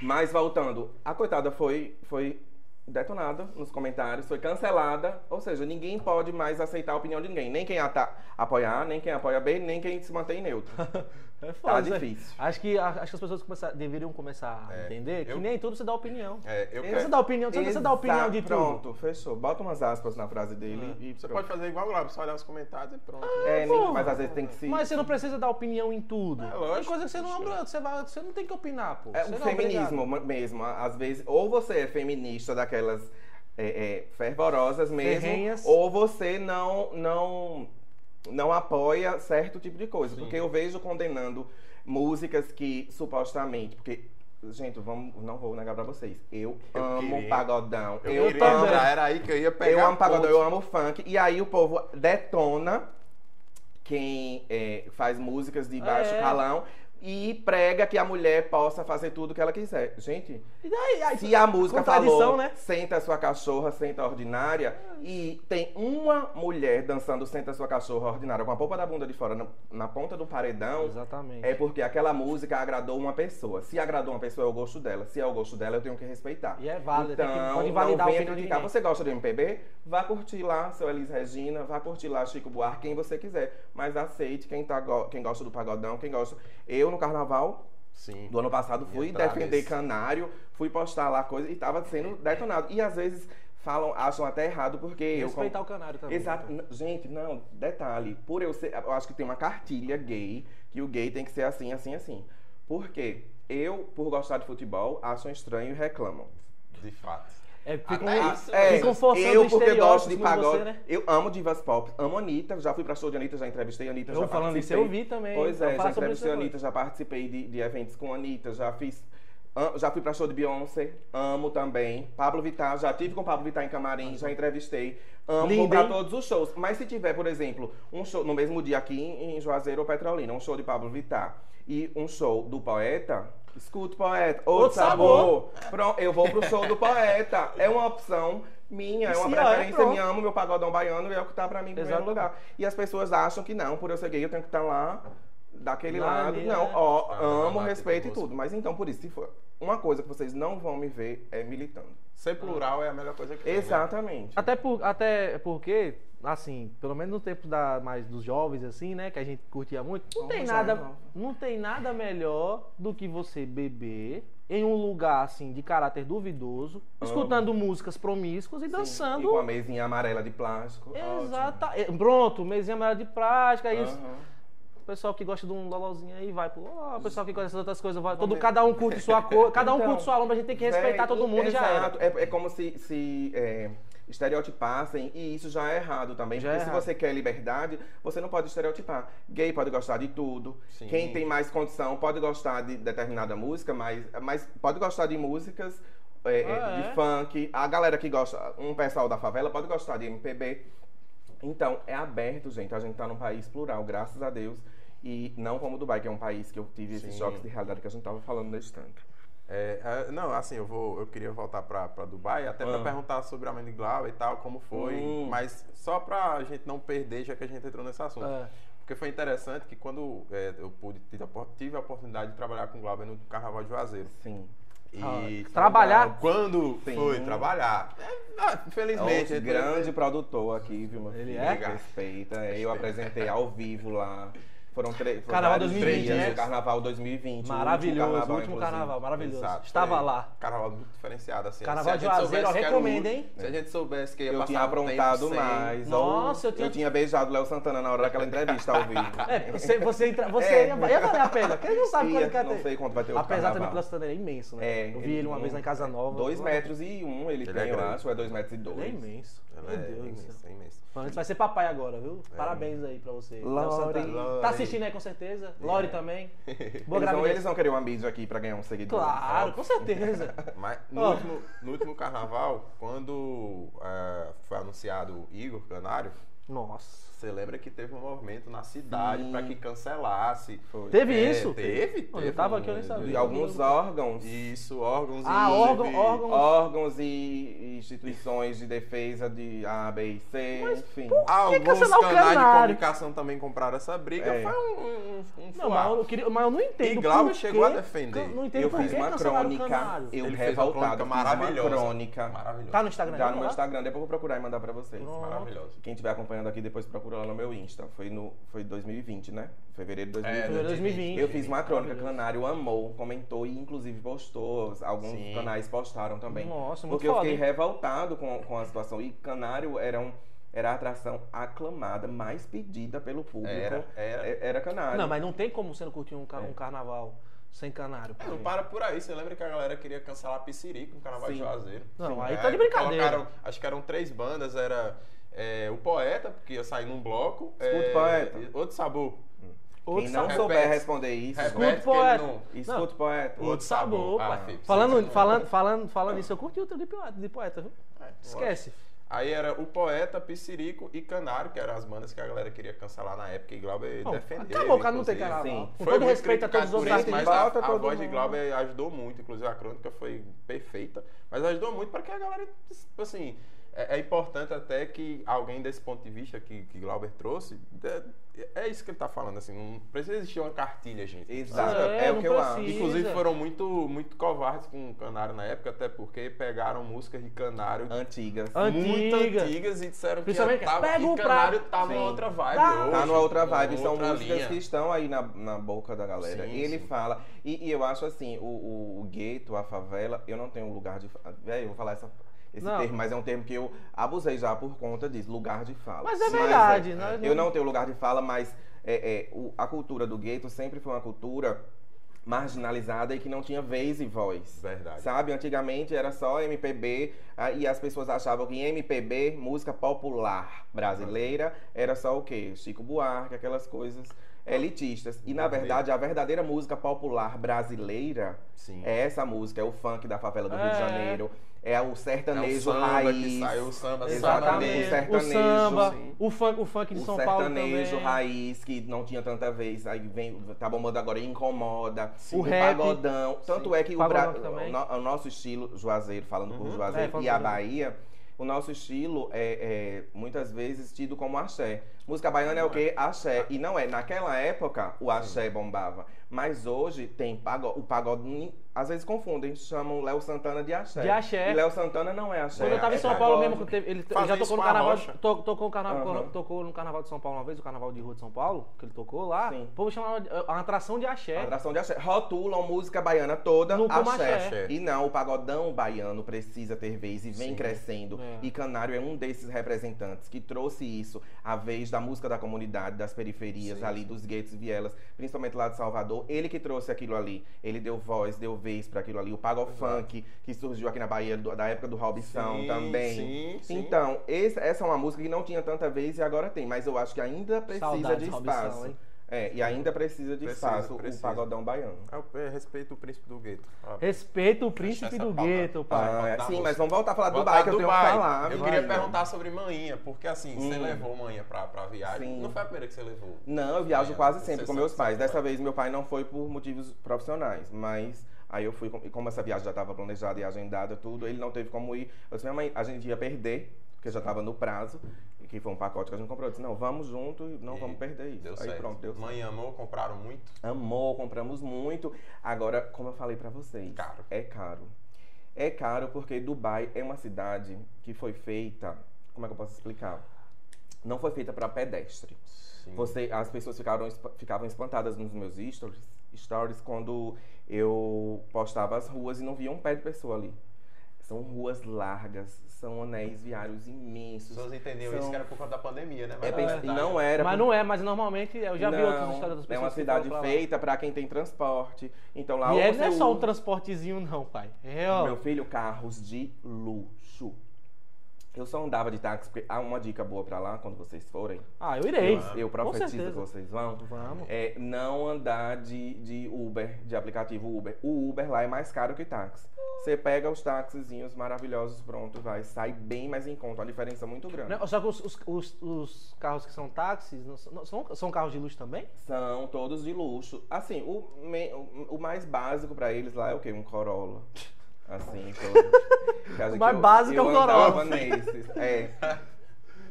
Mas voltando, a coitada foi, foi detonada nos comentários, foi cancelada, ou seja, ninguém pode mais aceitar a opinião de ninguém, nem quem ata- apoiar, nem quem apoia B, nem quem se mantém neutro. [LAUGHS] É Tá isso aí. difícil. Acho que, acho que as pessoas começar- deveriam começar a É, entender que eu- nem tudo você dá opinião. É, eu Você quero- dá opinião, você você dá opinião de Exato, tudo. Pronto, fechou. Bota umas aspas na frase dele e Você pronto. pode fazer igual o Glauber, só olhar os comentários e pronto. É, Porra. nem- mas às vezes tem que se... Mas você não precisa dar opinião em tudo. É, Tem lógico. coisa que você não, você, vai, você não tem que opinar, pô. É Você o é feminismo obrigado. mesmo, às vezes, ou você é feminista daquelas é, é, fervorosas mesmo, Ferrenhas. ou você não, não, não apoia certo tipo de coisa. Porque eu vejo condenando músicas que supostamente. Porque, gente, vamos, não vou negar pra vocês. Eu, Eu amo queria- pagodão. Eu, Eu, amo. era aí que eu ia pegar. Eu amo pagodão, eu amo funk. E aí o povo detona quem é, faz músicas de baixo É. calão e prega que a mulher possa fazer tudo o que ela quiser. Gente, E daí, aí, se a música falou, né? senta sua cachorra, senta ordinária, e tem uma mulher dançando senta sua cachorra ordinária com a polpa da bunda de fora na, na ponta do paredão, Exatamente. é porque aquela música agradou uma pessoa. Se agradou uma pessoa, é o gosto dela. Se é o gosto dela, eu tenho que respeitar. E é válido, que- Então, pode não venha opinião de criticar. Você gosta do MPB? Vá curtir lá seu Elis Regina, vá curtir lá Chico Buarque, quem você quiser. Mas aceite quem, tá, quem gosta do pagodão, quem gosta... Eu, no carnaval, Sim. do ano passado fui defender nesse. canário, fui postar lá coisa e tava sendo detonado. E às vezes falam, acham até errado porque eu. Respeitar o canário também. Exato. N- Gente, não, detalhe. Por eu ser. Eu acho que tem uma cartilha gay que o gay tem que ser assim, assim, assim. Por quê? Eu, por gostar de futebol, acham estranho e reclamam. De fato. É, ficam, Até isso, É, ficam forçando eu, porque gosto de pagode. Você, né? Eu amo divas pop, amo Anitta, já fui pra show de Anitta, já entrevistei a Anitta, Eu já falando isso, eu vi também. Pois é, já entrevistei a. Anitta, já participei de, de eventos com a Anitta, já fiz. Já fui pra show de Beyoncé, amo também. Pablo Vittar, já tive com Pablo Vittar em camarim, já entrevistei. Amo Lindo, pra todos os shows. Mas se tiver, por exemplo, um show no mesmo dia aqui em Juazeiro ou Petrolina, um show de Pablo Vittar e um show do poeta, escuta o poeta, outro, Outro sabor. Pronto, eu vou pro show do poeta. É uma opção minha, é uma Sim, é, preferência minha, amo meu pagodão baiano e é o que tá pra mim em primeiro lugar. E as pessoas acham que não, por eu ser gay, eu tenho que estar lá daquele Lá lado. ali, não, é. ó, Ah, amo, lá, respeito e tudo. Mas então, por isso, se for uma coisa que vocês não vão me ver é militando. Ser plural é a melhor coisa que tem. né? Exatamente. Até, por, até porque, assim, pelo menos no tempo da, mais dos jovens, assim, né, que a gente curtia muito, não Vamos tem nada, não tem nada melhor do que você beber em um lugar, assim, de caráter duvidoso, escutando músicas promíscuas e Sim, dançando. E com a mesinha amarela de plástico. ótimo. Exata. é, Pronto, mesinha amarela de prática, isso. Aham. O pessoal que gosta de um lolozinho aí vai pro. ó, o pessoal que gosta dessas outras coisas vai. Todo, cada um curte sua cor, cada um Então, curte sua lombra, a gente tem que [LAUGHS] respeitar Véi, todo mundo e já era. exato. É, é como se, se é, estereotipassem e isso já é errado também. Já porque é se errado. você quer liberdade, você não pode estereotipar. Gay pode gostar de tudo. Sim. Quem tem mais condição pode gostar de determinada música, mas, mas pode gostar de músicas é, é, Ah, é? de funk. A galera que gosta, um pessoal da favela pode gostar de MPB. Então, é aberto, gente. A gente tá num país plural, graças a Deus. E não como o Dubai, que é um país que eu tive esses Sim. choques de realidade que a gente tava falando nesse tanto. É, é, não, assim, eu vou, eu queria voltar pra Dubai, até pra Ah. perguntar sobre a Mandy Glau e tal, como foi, Hum. mas só pra gente não perder, já que a gente entrou nesse assunto. É. Porque foi interessante que quando é, eu pude, tive a, a oportunidade de trabalhar com o Glauber no Carnaval de Juazeiro. Sim. E Ah, trabalhar? Quando Sim. foi trabalhar, é, ah, infelizmente. É a um grande produtor aqui, viu, meu Ele filho? é? Respeita. É, Eu apresentei ao vivo lá. Foram três. foram Carnaval vários 2020, dias, né? o Carnaval 2020. o último Maravilhoso, o carnaval, último carnaval, maravilhoso. Exato, Estava foi lá. Carnaval muito diferenciado, assim. Carnaval de Juazeiro, eu o recomendo, último- hein? Se a gente soubesse que ia Eu passar tinha um aprontado sem- mais. Nossa, eu tinha- eu tinha beijado o Léo Santana na hora daquela entrevista ao vivo. [LAUGHS] É, você, você, entra, você É. ia, ia valer a pena. Quem não sabe quando quer não sei quanto vai ter outro Apesar também que o Plastano é imenso, né? É, eu vi ele uma vez lá em Casa Nova. Dois Pô, metros e um ele, tem, é eu acho, é dois metros e dois. Ele é imenso. Meu é Deus do imenso, é imenso. Vai ser papai agora, viu? Parabéns aí pra você. Léo. Santana. Assistindo aí com certeza? Lori também. [LAUGHS] Boa Eles gravidez. eles vão querer um vídeo aqui pra ganhar um seguidor. Claro, com certeza. [LAUGHS] Mas no, Ó. último, no último carnaval, quando eh, foi anunciado o Igor Canário, Nossa. Você lembra que teve um movimento na cidade para que cancelasse. Foi. Teve É, isso? Teve, Eu teve. tava um- aqui, eu nem sabia. E alguns órgãos. Isso, órgãos Ah, e. órgão- órgão- órgãos e instituições de defesa de A, B e C, enfim. Alguns canais de comunicação também compraram essa briga. É. Foi um, um, um Não, mas eu, queria, mas eu não entendo. E Glauber chegou a defender. Eu Não entendo Eu por fiz uma crônica, eu Ele fez uma revoltado, crônica fiz uma maravilhosa. crônica. Maravilhoso. Tá no Instagram Já dela no meu lá? Instagram, depois eu vou procurar e mandar pra vocês. Maravilhoso. Quem estiver acompanhando aqui, depois procura lá no meu Insta. Foi no foi 2020, né? Fevereiro de 2020. Fevereiro de 2020. Eu fiz uma crônica. Canário amou, comentou e inclusive postou. Alguns Sim. canais postaram também. Nossa, muito Porque eu foda, fiquei hein? revoltado com, com a situação. E Canário era, um, era a atração aclamada, mais pedida pelo público. Era, era. É- Era Canário. Não, mas não tem como você não curtir um, ca- É. um carnaval sem canário. É, não para por aí. Você lembra que a galera queria cancelar Piscirico no Carnaval de Sim. Juazeiro? Não, Sim. aí É, tá de brincadeira. colocaram- acho que eram três bandas. Era é, o Poeta, porque ia sair num bloco. Escuta, é, Poeta. Outro Sabor. Outro Quem não sabor. souber Repete. responder isso, Escuta, que poeta. não- escuta o poeta. Outro Outro sabor, pai. Ah, filho, falando, sim. falando, falando, falando isso, eu curti o teu de poeta, de poeta, viu? É, Esquece. Aí era o Poeta, Piscirico e Canário, que eram as bandas que a galera queria cancelar na época e Glauber Não, defendeu. acabou, cara, não tem carnaval. Sim. Com Foi todo respeito a todos os outros artistas. mas a, a todo voz de mundo. Glauber ajudou muito, inclusive a crônica foi perfeita, mas ajudou muito para que a galera, tipo assim, é, é importante até que alguém desse ponto de vista que, que Glauber trouxe, é, é isso que ele tá falando, assim, não precisa existir uma cartilha, gente. Exato, É, é, o que eu acho. Inclusive foram muito, muito covardes com o Canário na época, até porque pegaram músicas de Canário Antigas. An- muito Antiga. antigas e disseram que tava, pega e o Canário tá numa Sim. outra vibe Tá. hoje, Tá numa outra numa vibe, são outra músicas linha. que estão aí na, na boca da galera. Sim, e ele sim. fala. E, e eu acho assim, o, o, o gueto, a favela, eu não tenho um lugar de. Véi, eu vou falar essa, esse Não. termo, mas é um termo que eu abusei já por conta disso, lugar de fala. Mas é verdade, é, nós Eu não tenho lugar de fala, mas é, é, o- a cultura do gueto sempre foi uma cultura marginalizada e que não tinha vez e voz. Verdade. Sabe, antigamente era só MPB ah, e as pessoas achavam que MPB, música popular brasileira, era só o quê? Chico Buarque, aquelas coisas elitistas. E na verdade, a verdadeira música popular brasileira Sim. é essa música, é o funk da favela do Rio de É. Janeiro, é o É o sertanejo samba raiz. que saiu, o samba Exatamente, o sertanejo. o sertanejo, samba, sim. o funk, o funk de O São Paulo sertanejo também. raiz, que não tinha tanta vez, aí vem, tá bombando agora e incomoda. O O, rap. pagodão. Tanto Sim. é que o, Bra- o, no- o nosso estilo, Juazeiro, falando por Uhum. É, Juazeiro, falando e a por- Bahia, o nosso estilo é, é muitas vezes tido como axé. Música baiana é o quê? Axé. E não é. Naquela época, o axé bombava. Mas hoje tem pago- o pagodinho, às vezes confundem, chamam Léo Santana de axé. De axé. E Léo Santana não é axé. Quando eu tava em é São Paulo pagode. mesmo, ele, já tocou no a carnaval, tocou, no carnaval, Aham. tocou no carnaval de São Paulo uma vez, o carnaval de rua de São Paulo, que ele tocou lá. Sim. O povo chamava de, uma atração de axé. Atração de axé. Rotulam música baiana toda No axé. axé. E não, o pagodão baiano precisa ter vez e vem Sim. crescendo. É. E Canário é um desses representantes que trouxe isso, a vez da música da comunidade, das periferias Sim, ali, dos guetos, vielas, principalmente lá de Salvador. Ele que trouxe aquilo ali. Ele deu voz, deu vez para aquilo ali. O Pago Exato. Funk, que surgiu aqui na Bahia do- da época do Robson Sim, também. sim, sim. Então, esse- essa é uma música que não tinha tanta vez e agora tem, mas eu acho que ainda precisa Saudades, de espaço. É, e ainda precisa de Precisa, espaço precisa. o pagodão baiano. Eu, eu respeito o príncipe do gueto. Ah, Respeita o príncipe do gueto, pai. Ah, é, tá, sim, mas vamos voltar a falar do Dubai, que eu tenho que falar. Eu queria perguntar sobre manhinha, porque assim, você Hum. levou manhinha pra, pra viagem. Sim. Não foi a primeira que você levou? Não, eu viajo Manhã, quase você sempre com meus pais. Dessa vez meu pai não foi por motivos profissionais, mas aí eu fui, e como essa viagem já estava planejada e agendada, tudo, ele não teve como ir. Eu disse, minha mãe, a gente ia perder, porque já estava no prazo, que foi um pacote que a gente comprou. Eu disse, não, vamos junto e não E vamos perder isso. Deu aí certo. pronto, deu certo. Mãe amou, compraram muito. Amou, compramos muito. Agora, como eu falei pra vocês, Caro. é caro. É caro porque Dubai é uma cidade que foi feita, como é que eu posso explicar? Não foi feita para pedestre. Sim. Você, as pessoas ficaram, ficavam espantadas nos meus stories, stories quando eu postava as ruas e não via um pé de pessoa ali. São ruas largas, são anéis viários As imensos. pessoas entendiam São- isso que era por conta da pandemia, né? É, Mas verdade- não era. Mas por- não é, mas normalmente eu já vi outras não, histórias das pessoas. É uma cidade feita para quem tem transporte. Então lá E ou é, você não é só um transportezinho, não, pai. É, ó. Meu filho, carros de luxo. Eu só andava de táxi, porque há uma dica boa pra lá, quando vocês forem. Ah, eu irei. Eu, eu profetizo que certeza. vocês vão. Vamos. É não andar de, de Uber, de aplicativo Uber. O Uber lá é mais caro que táxi. Você pega os taxizinhos maravilhosos, pronto, vai. Sai bem mais em conta. Uma diferença muito grande. Não, Só que os, os- os- os carros que são táxis não são, não- são, são carros de luxo também? São todos de luxo. Assim, o, me- o, o mais básico pra eles lá é o quê? Um Corolla. [LAUGHS] Assim, [LAUGHS] O que mais básico é um Corolla. É. [LAUGHS]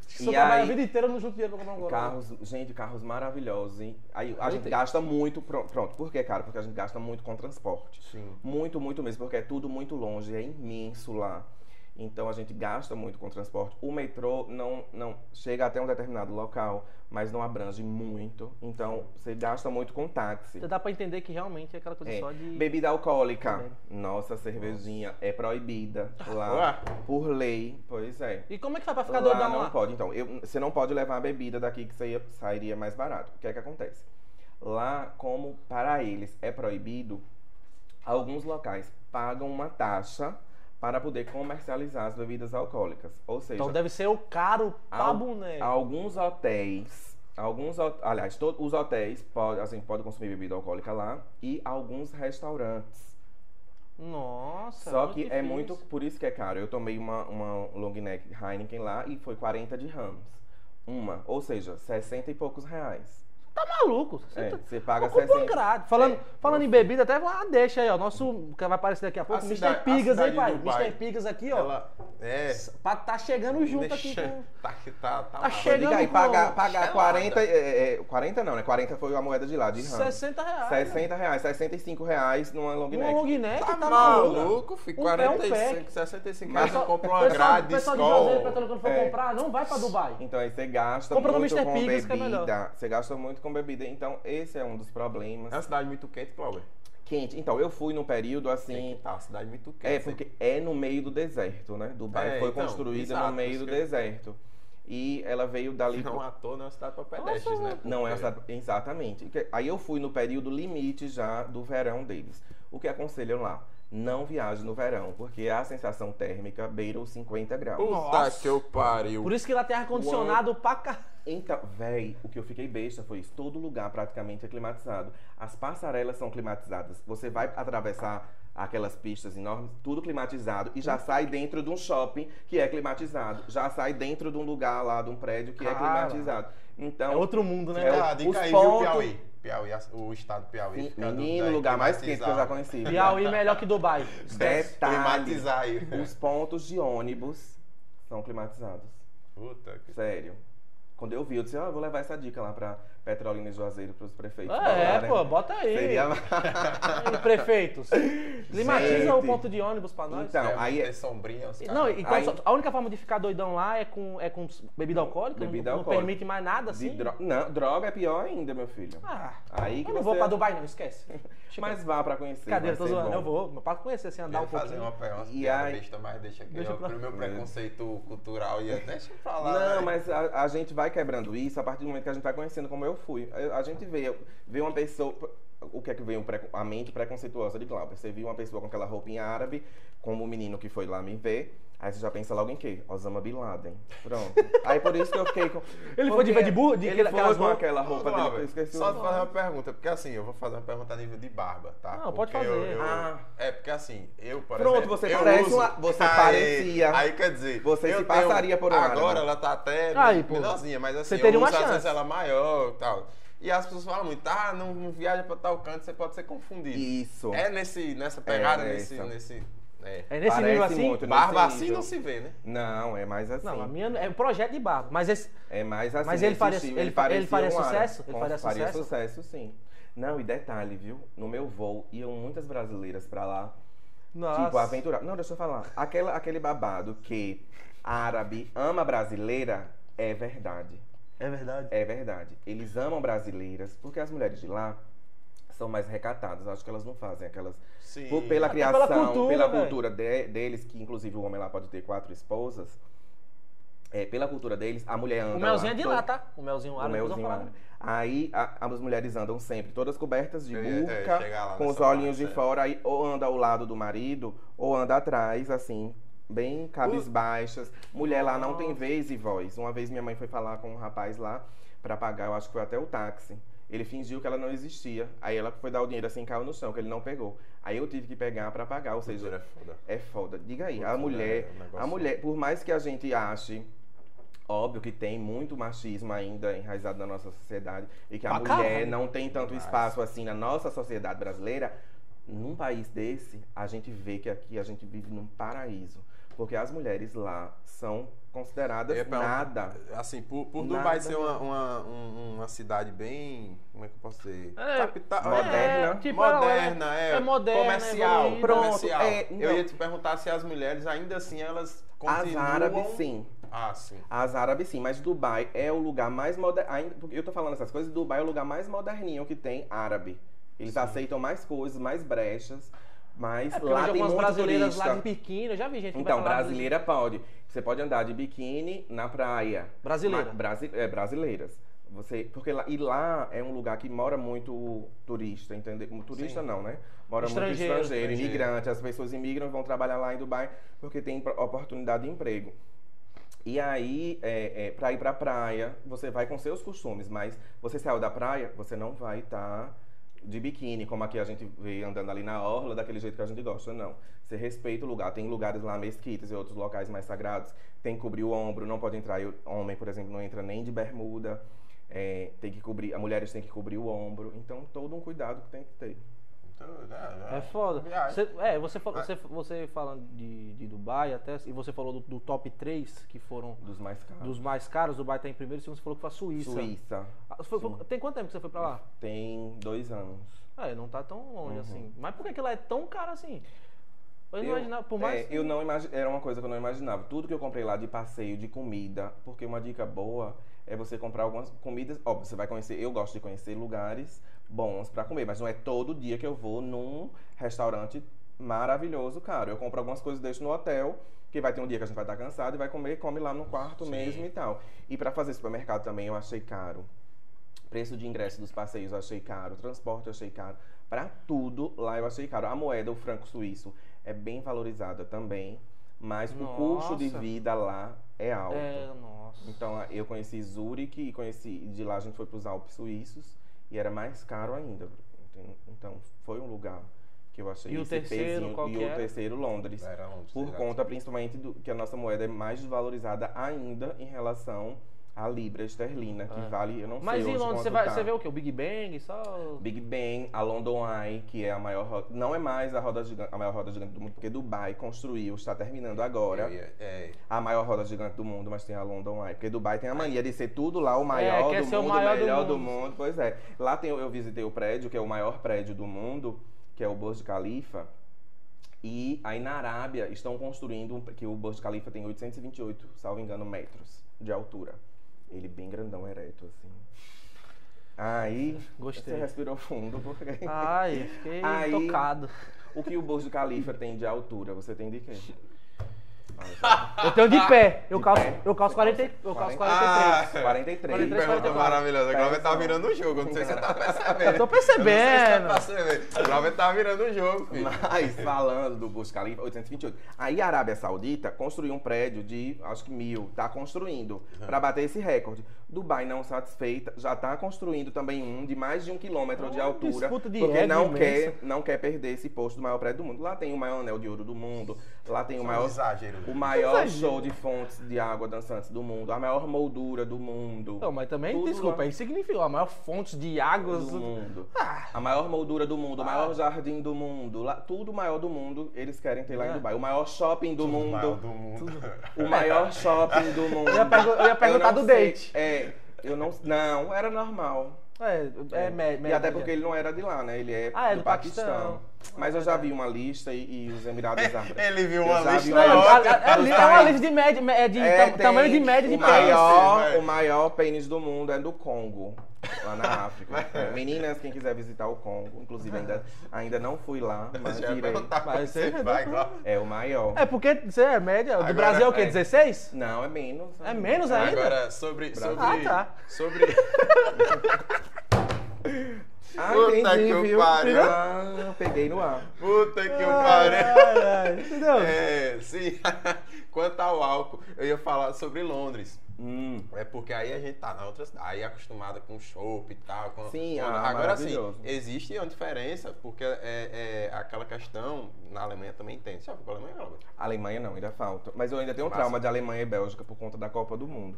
Se E eu trabalhar aí- a vida inteira, eu não junto dinheiro pra comprar um Corolla. Carros, gente, carros maravilhosos, hein? Aí a Eu gente gasta muito, pro- pronto, por que, cara? Porque a gente gasta muito com transporte. Sim. Muito, muito mesmo, porque é tudo muito longe, é imenso lá. Então a gente gasta muito com transporte. O metrô não, não chega até um determinado local, mas não abrange muito. Então você gasta muito com táxi. Dá pra entender que realmente é aquela coisa É. só de. Bebida alcoólica. Também. Nossa, cervejinha é proibida lá Ué. por lei. Pois é. E como é que faz pra ficar Lá doidão não lá? pode. Então, eu- você não pode levar a bebida daqui que saía- sairia mais barato. O que é que acontece? Lá, como para eles é proibido, alguns locais pagam uma taxa para poder comercializar as bebidas alcoólicas. Ou seja, Então deve ser o caro pra boneco. alguns hotéis, alguns, aliás, todos os hotéis podem, assim, podem consumir bebida alcoólica lá e alguns restaurantes. Nossa. Só que é difícil. muito, por isso que é caro. Eu tomei uma, uma long neck Heineken lá e foi 40 de rams. Uma, ou seja, 60 e poucos reais. Tá maluco. Você É, tá... você paga Compra 60. um grade. Falando, É, falando em bebida, até ah, deixa aí, ó. Nosso que vai aparecer daqui a pouco. A Mr. cidade- Pigas aí, pai. Dubai. Mr. Pigas aqui, ó. Ela. É. Pra tá chegando junto aqui deixa- com. Tá, tá, tá, Tá chegando Liga aí, pagar, pagar gelada. 40, é, é, 40 não, né? 40 foi a moeda de lá, de rams. 60 reais. 60 reais, 65 reais numa long Um neck. long neck, Tá, tá, maluco. maluco, filho. Um pé, um 45, pé. 65 Mas reais. Você compra uma pessoal, grade, pessoal de Juazeiro, quando for É. comprar, não vai pra Dubai. Então aí você gasta Compra no muito Mr. com Pigas, que é melhor. bebida. Você gasta muito com bebida. Então esse é um dos problemas. É uma cidade muito quente, Cláudio. Quente. Então eu fui num período assim. que tá, uma cidade muito quente. É, porque é no meio do deserto, né? Dubai É, foi então, construída exato, no meio do que- deserto. E ela veio dali. Não pro- à toa, não é uma cidade pra pedestres, né? Não é Porque- essa, exatamente. Aí eu fui no período limite já do verão deles. O que aconselham lá? Não viaje no verão, porque a sensação térmica beira os 50 graus. Puta Nossa. que eu pariu. Por isso que lá tem ar-condicionado pra cá. Então, véi, o que eu fiquei besta foi isso. Todo lugar praticamente é climatizado. As passarelas são climatizadas. Você vai atravessar aquelas pistas enormes, tudo climatizado, e já sai dentro de um shopping que é climatizado. Já sai dentro de um lugar lá, de um prédio que é Cara. climatizado. Então, É outro mundo, né? É, Ah, dica os aí, pontos- viu, Piauí? Piauí, o estado do Piauí. menino, o lugar mais quente que eu já conheci. [LAUGHS] Piauí melhor que Dubai. Detalhe, Climatizar aí. os pontos de ônibus são climatizados. Puta que... Sério. Quando eu vi, eu disse, ó, eu vou levar essa dica lá pra Petrolina e Juazeiro, pros prefeitos. É, bolarem. pô, bota aí. Seria... [LAUGHS] E prefeitos. [LAUGHS] Climatiza o ponto de ônibus pra nós. Então, é, aí é- é sombrinha, os Não, então Aí- só- a única forma de ficar doidão lá é com, é com bebida alcoólica? Bebida não, alcoólica. não permite mais nada assim? dro- Não, droga é pior ainda, meu filho. Ah, Aí que eu não você... vou pra Dubai não, esquece. [LAUGHS] Mas vá pra conhecer. Cadê? Tô zoando, bom. eu vou. Pra conhecer, assim, andar Ia um fazer pouquinho. uma, uma E piada aí- besta, mas deixa aqui. Deixa eu, pra- pro meu É. preconceito cultural ia deixa pra lá. Não, né? mas a, a gente vai quebrando isso a partir do momento que a gente vai conhecendo como eu fui. A gente vê, vê uma pessoa. O que é que veio a mente preconceituosa de Glauber? Você viu uma pessoa com aquela roupinha árabe, como o menino que foi lá me ver. Aí você já pensa logo em quê? Osama Bin Laden. Pronto. [LAUGHS] Aí por isso que eu fiquei com. Ele foi de Porque de burro? De ele aquelas foi com aquela roupa dele, Glauber, eu esqueci só fazer uma pergunta, porque assim, eu vou fazer uma pergunta a nível de barba, tá? Não, pode Porque eu- fazer. eu- Ah. É, porque assim, eu, por Pronto, exemplo, você eu parece uso- uma- você Aí- parecia- Aí quer dizer, você eu se tenho- passaria por um Agora árabe. ela tá até Aí, menorzinha, mas assim, você teria eu uma uso às chance. vezes ela maior e tal. E as pessoas falam muito, ah, não, não viaja pra tal canto, você pode ser confundido. Isso. É nesse, nessa pegada, É, nesse, nesse... É. É nesse Parece nível assim? muito. Barba assim nível. não se vê, né? Não, é mais assim. Não, a minha é um projeto de barba. Mas esse. É mais assim. Mas ele faria- estilo. ele ele faria um sucesso? Ele Com- faria sucesso? sucesso, sim. Não, e detalhe, viu? No meu voo, iam muitas brasileiras pra lá. Nossa. Tipo, aventurar. Não, deixa eu falar. Aquela, aquele babado que árabe ama brasileira é verdade. É verdade. É verdade. Eles amam brasileiras porque as mulheres de lá são mais recatadas. Acho que elas não fazem aquelas. Sim. Por- pela Até pela criação, cultura, pela cultura de- deles, que inclusive o homem lá pode ter quatro esposas. É, pela cultura deles, a mulher anda. O melzinho lá é de lá, tá? O melzinho o árabe. depois eu melzinho falar. árabe. Aí a- as mulheres andam sempre todas cobertas de burca, lá com os olhinhos de é. fora, aí ou anda ao lado do marido, ou anda atrás, assim, bem cabisbaixas. Mulher lá não tem vez e voz. Uma vez minha mãe foi falar com um rapaz lá pra pagar, eu acho que foi até o táxi. Ele fingiu que ela não existia. Aí ela foi dar o dinheiro assim, caiu no chão, que ele não pegou. Aí eu tive que pegar pra pagar, ou seja, é foda. é foda. Diga aí, a mulher, é um a mulher, por mais que a gente ache Óbvio que tem muito machismo ainda enraizado na nossa sociedade e que a Pra mulher não tem tanto espaço assim na nossa sociedade brasileira. Num país desse, a gente vê que aqui a gente vive num paraíso. Porque as mulheres lá são consideradas perguntar- nada. Assim, por, por Nada Dubai ser uma, uma, um- uma cidade bem. Como é que eu posso dizer? É, Capital. moderna. É, tipo, moderna, é, é moderna, comercial. Pronto, comercial. é, eu ia te perguntar se as mulheres ainda assim elas As continuam. árabes, sim. Ah, sim. As árabes, sim. Mas Dubai é o lugar mais moderno. Porque eu tô falando essas coisas, Dubai é o lugar mais moderninho que tem árabe. Eles Sim. aceitam mais coisas, mais brechas. Mas É lá tem algumas brasileiras turista. lá de biquíni, eu já vi gente que Então, brasileira pode. Você pode andar de biquíni na praia. Brasileira. Ma- brasi- é, brasileiras. Você, porque lá, e lá é um lugar que mora muito turista, entendeu? Turista Sim. não, né? Mora Estrangeiro, muito estrangeiro, estrangeiro. imigrante. As pessoas imigram vão trabalhar lá em Dubai porque tem oportunidade de emprego. E aí, é, é, pra ir pra praia, você vai com seus costumes, mas você saiu da praia, você não vai estar de biquíni, como aqui a gente vê andando ali na orla, daquele jeito que a gente gosta, não. Você respeita o lugar. Tem lugares lá, mesquitas e outros locais mais sagrados, tem que cobrir o ombro, não pode entrar. Eu- Homem, por exemplo, não entra nem de bermuda. é, tem que cobrir, as mulheres têm que cobrir o ombro. Então, todo um cuidado que tem que ter. É, É foda. Você, é, você, fa- Ah. você, você falando de, de Dubai até, e você falou do, do top 3, que foram Dos mais caros. dos mais caros, Dubai tá em primeiro, e segundo você falou que foi a Suíça. Suíça. Ah, foi- Sim. tem quanto tempo que você foi pra lá? Tem dois anos. É, não tá tão longe Uhum. assim. Mas por que, que lá é tão caro assim? Eu não imaginava, por mais. É, eu não imagi- Era uma coisa que eu não imaginava. Tudo que eu comprei lá de passeio, de comida, porque uma dica boa é você comprar algumas comidas. Óbvio, você vai conhecer. Eu gosto de conhecer lugares bons pra comer, mas não é todo dia que eu vou num restaurante maravilhoso, cara. Eu compro algumas coisas, deixo no hotel. Que vai ter um dia que a gente vai estar cansado e vai comer, come lá no quarto Sim. mesmo e tal. E pra fazer supermercado também eu achei caro. Preço de ingresso dos passeios eu achei caro, transporte eu achei caro. Pra tudo lá eu achei caro. A moeda, o franco suíço, é bem valorizada também, mas o custo de Nossa. vida lá é alto. É, nossa. Então eu conheci Zurique e conheci de lá a gente foi para os Alpes suíços e era mais caro ainda. Então foi um lugar que eu achei E o esse terceiro, pezinho. qual e que o era? terceiro Londres. Por conta principalmente do que a nossa moeda é mais desvalorizada ainda em relação à libra esterlina, que É. vale, eu não Mas sei em hoje Londres, você, vai, tá. você vê o quê? O Big Bang? Só. Big Ben, a London Eye, que é a maior roda, não é mais a, roda gigante, a maior roda gigante do mundo, porque Dubai construiu, está terminando agora, Eu ia- é, a maior roda gigante do mundo, mas tem a London Eye, porque Dubai tem a mania de ser tudo lá o maior quer do ser o mundo, maior o do melhor do mundo. mundo. Pois é. Lá tem, eu visitei o prédio, que é o maior prédio do mundo, que é o Burj Khalifa. E aí na Arábia estão construindo, que o Burj Khalifa tem 828, salvo engano, metros de altura. Ele bem grandão, ereto, assim. Aí, Gostei. você respirou fundo, porque... Ai, fiquei [LAUGHS] Aí- tocado. O que o Burj Khalifa tem de altura, você tem de quê? Eu tenho de pé. Eu calço, eu calço Você 40, calça eu calço 40? 43. 43. 43, Pergunta 44. maravilhosa. A Glauber tá virando o jogo. Eu não sei se você tá percebendo. Eu tô Eu não sei se percebendo. tá percebendo. A Glauber tá virando o jogo, filho. Mas falando do Burj Khalifa, 828. Aí a Arábia Saudita construiu um prédio de, acho que mil, tá construindo, para bater esse recorde. Dubai, não satisfeita, já tá construindo também um de mais de um quilômetro de altura, disputa de porque não imensa. quer, não quer perder esse posto do maior prédio do mundo. Lá tem o maior anel de ouro do mundo, lá tem o um maior, exagero. O maior show de fontes de água dançantes do mundo, a maior moldura do mundo. Não, mas também, Tudo desculpa, lá. isso significa a maior fonte de águas. do mundo. Ah. A maior moldura do mundo, o Ah. maior jardim do mundo, lá, tudo maior do mundo, eles querem ter lá em É. Dubai. O maior shopping do mundo. Maior do mundo. O maior shopping do mundo. [LAUGHS] Eu ia pergu- eu ia perguntar não do sei. date. É, eu não. Não, era normal. É, é, mé- e média. até porque ele não era de lá, né? Ele é, Ah, é do, do Paquistão. Paquistão. Mas eu já vi uma lista e, e os Emirados [LAUGHS] Árabes. Ele viu uma lista vi Não, uma a- lista. a- a- dos é uma lista de média, é de É, tam- tamanho de média de país. maior, o maior pênis do mundo é do Congo, lá na África. É, [LAUGHS] Meninas, quem quiser visitar o Congo, inclusive ainda, ainda não fui lá, [LAUGHS] mas Já irei. Mas você você- vai, Glauber. É o maior. É porque você é média. Do Agora, Brasil é o quê? é. 16? Não, é menos. É menos ainda? Agora, sobre. sobre Ah, tá. Sobre. [LAUGHS] Ah, Puta entendi, que viu? pariu. Ah, peguei no ar. Puta que o pariu. Entendeu? É, sim. Quanto ao álcool, eu ia falar sobre Londres. Hum. É porque aí a gente tá na outra cidade, aí acostumada com chopp e tal. Com, Sim, com- ah, Agora sim, existe uma diferença, porque é, é aquela questão, na Alemanha também tem. Você já foi pra Alemanha, Robert? Alemanha não, ainda falta. Mas eu ainda tenho um Massa. trauma de Alemanha e Bélgica por conta da Copa do Mundo.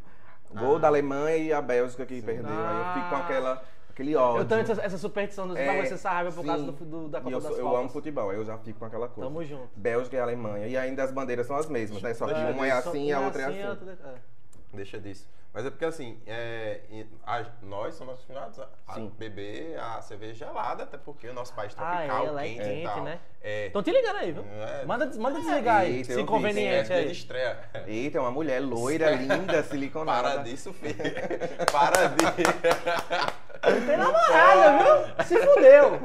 Gol Ah. da Alemanha e a Bélgica que perdeu. Aí eu fico com Ah. aquela, aquele ódio. Eu tenho essa, essa superstição dos É, você raiva por causa sim. do, do- da Copa eu, das sou- eu Copas. amo futebol, aí eu já fico com aquela coisa. Tamo junto. Bélgica e Alemanha. E ainda as bandeiras são as mesmas, né? Só que É, uma é só- assim e a uma outra é assim. a outra é- Deixa disso. Mas é porque assim, é, a- nós somos acostumados a, a beber a cerveja gelada, até porque o nosso país Ah, tropical, é, ela é quente, quente, e tal. né? É, Estão te ligando aí, viu? É. Manda, manda desligar aí, se inconveniente é aí. estreia. [LAUGHS] Eita, é uma mulher loira, linda, siliconada. Para disso, filho. [LAUGHS] Para disso. Tem namorada, viu? Se fudeu.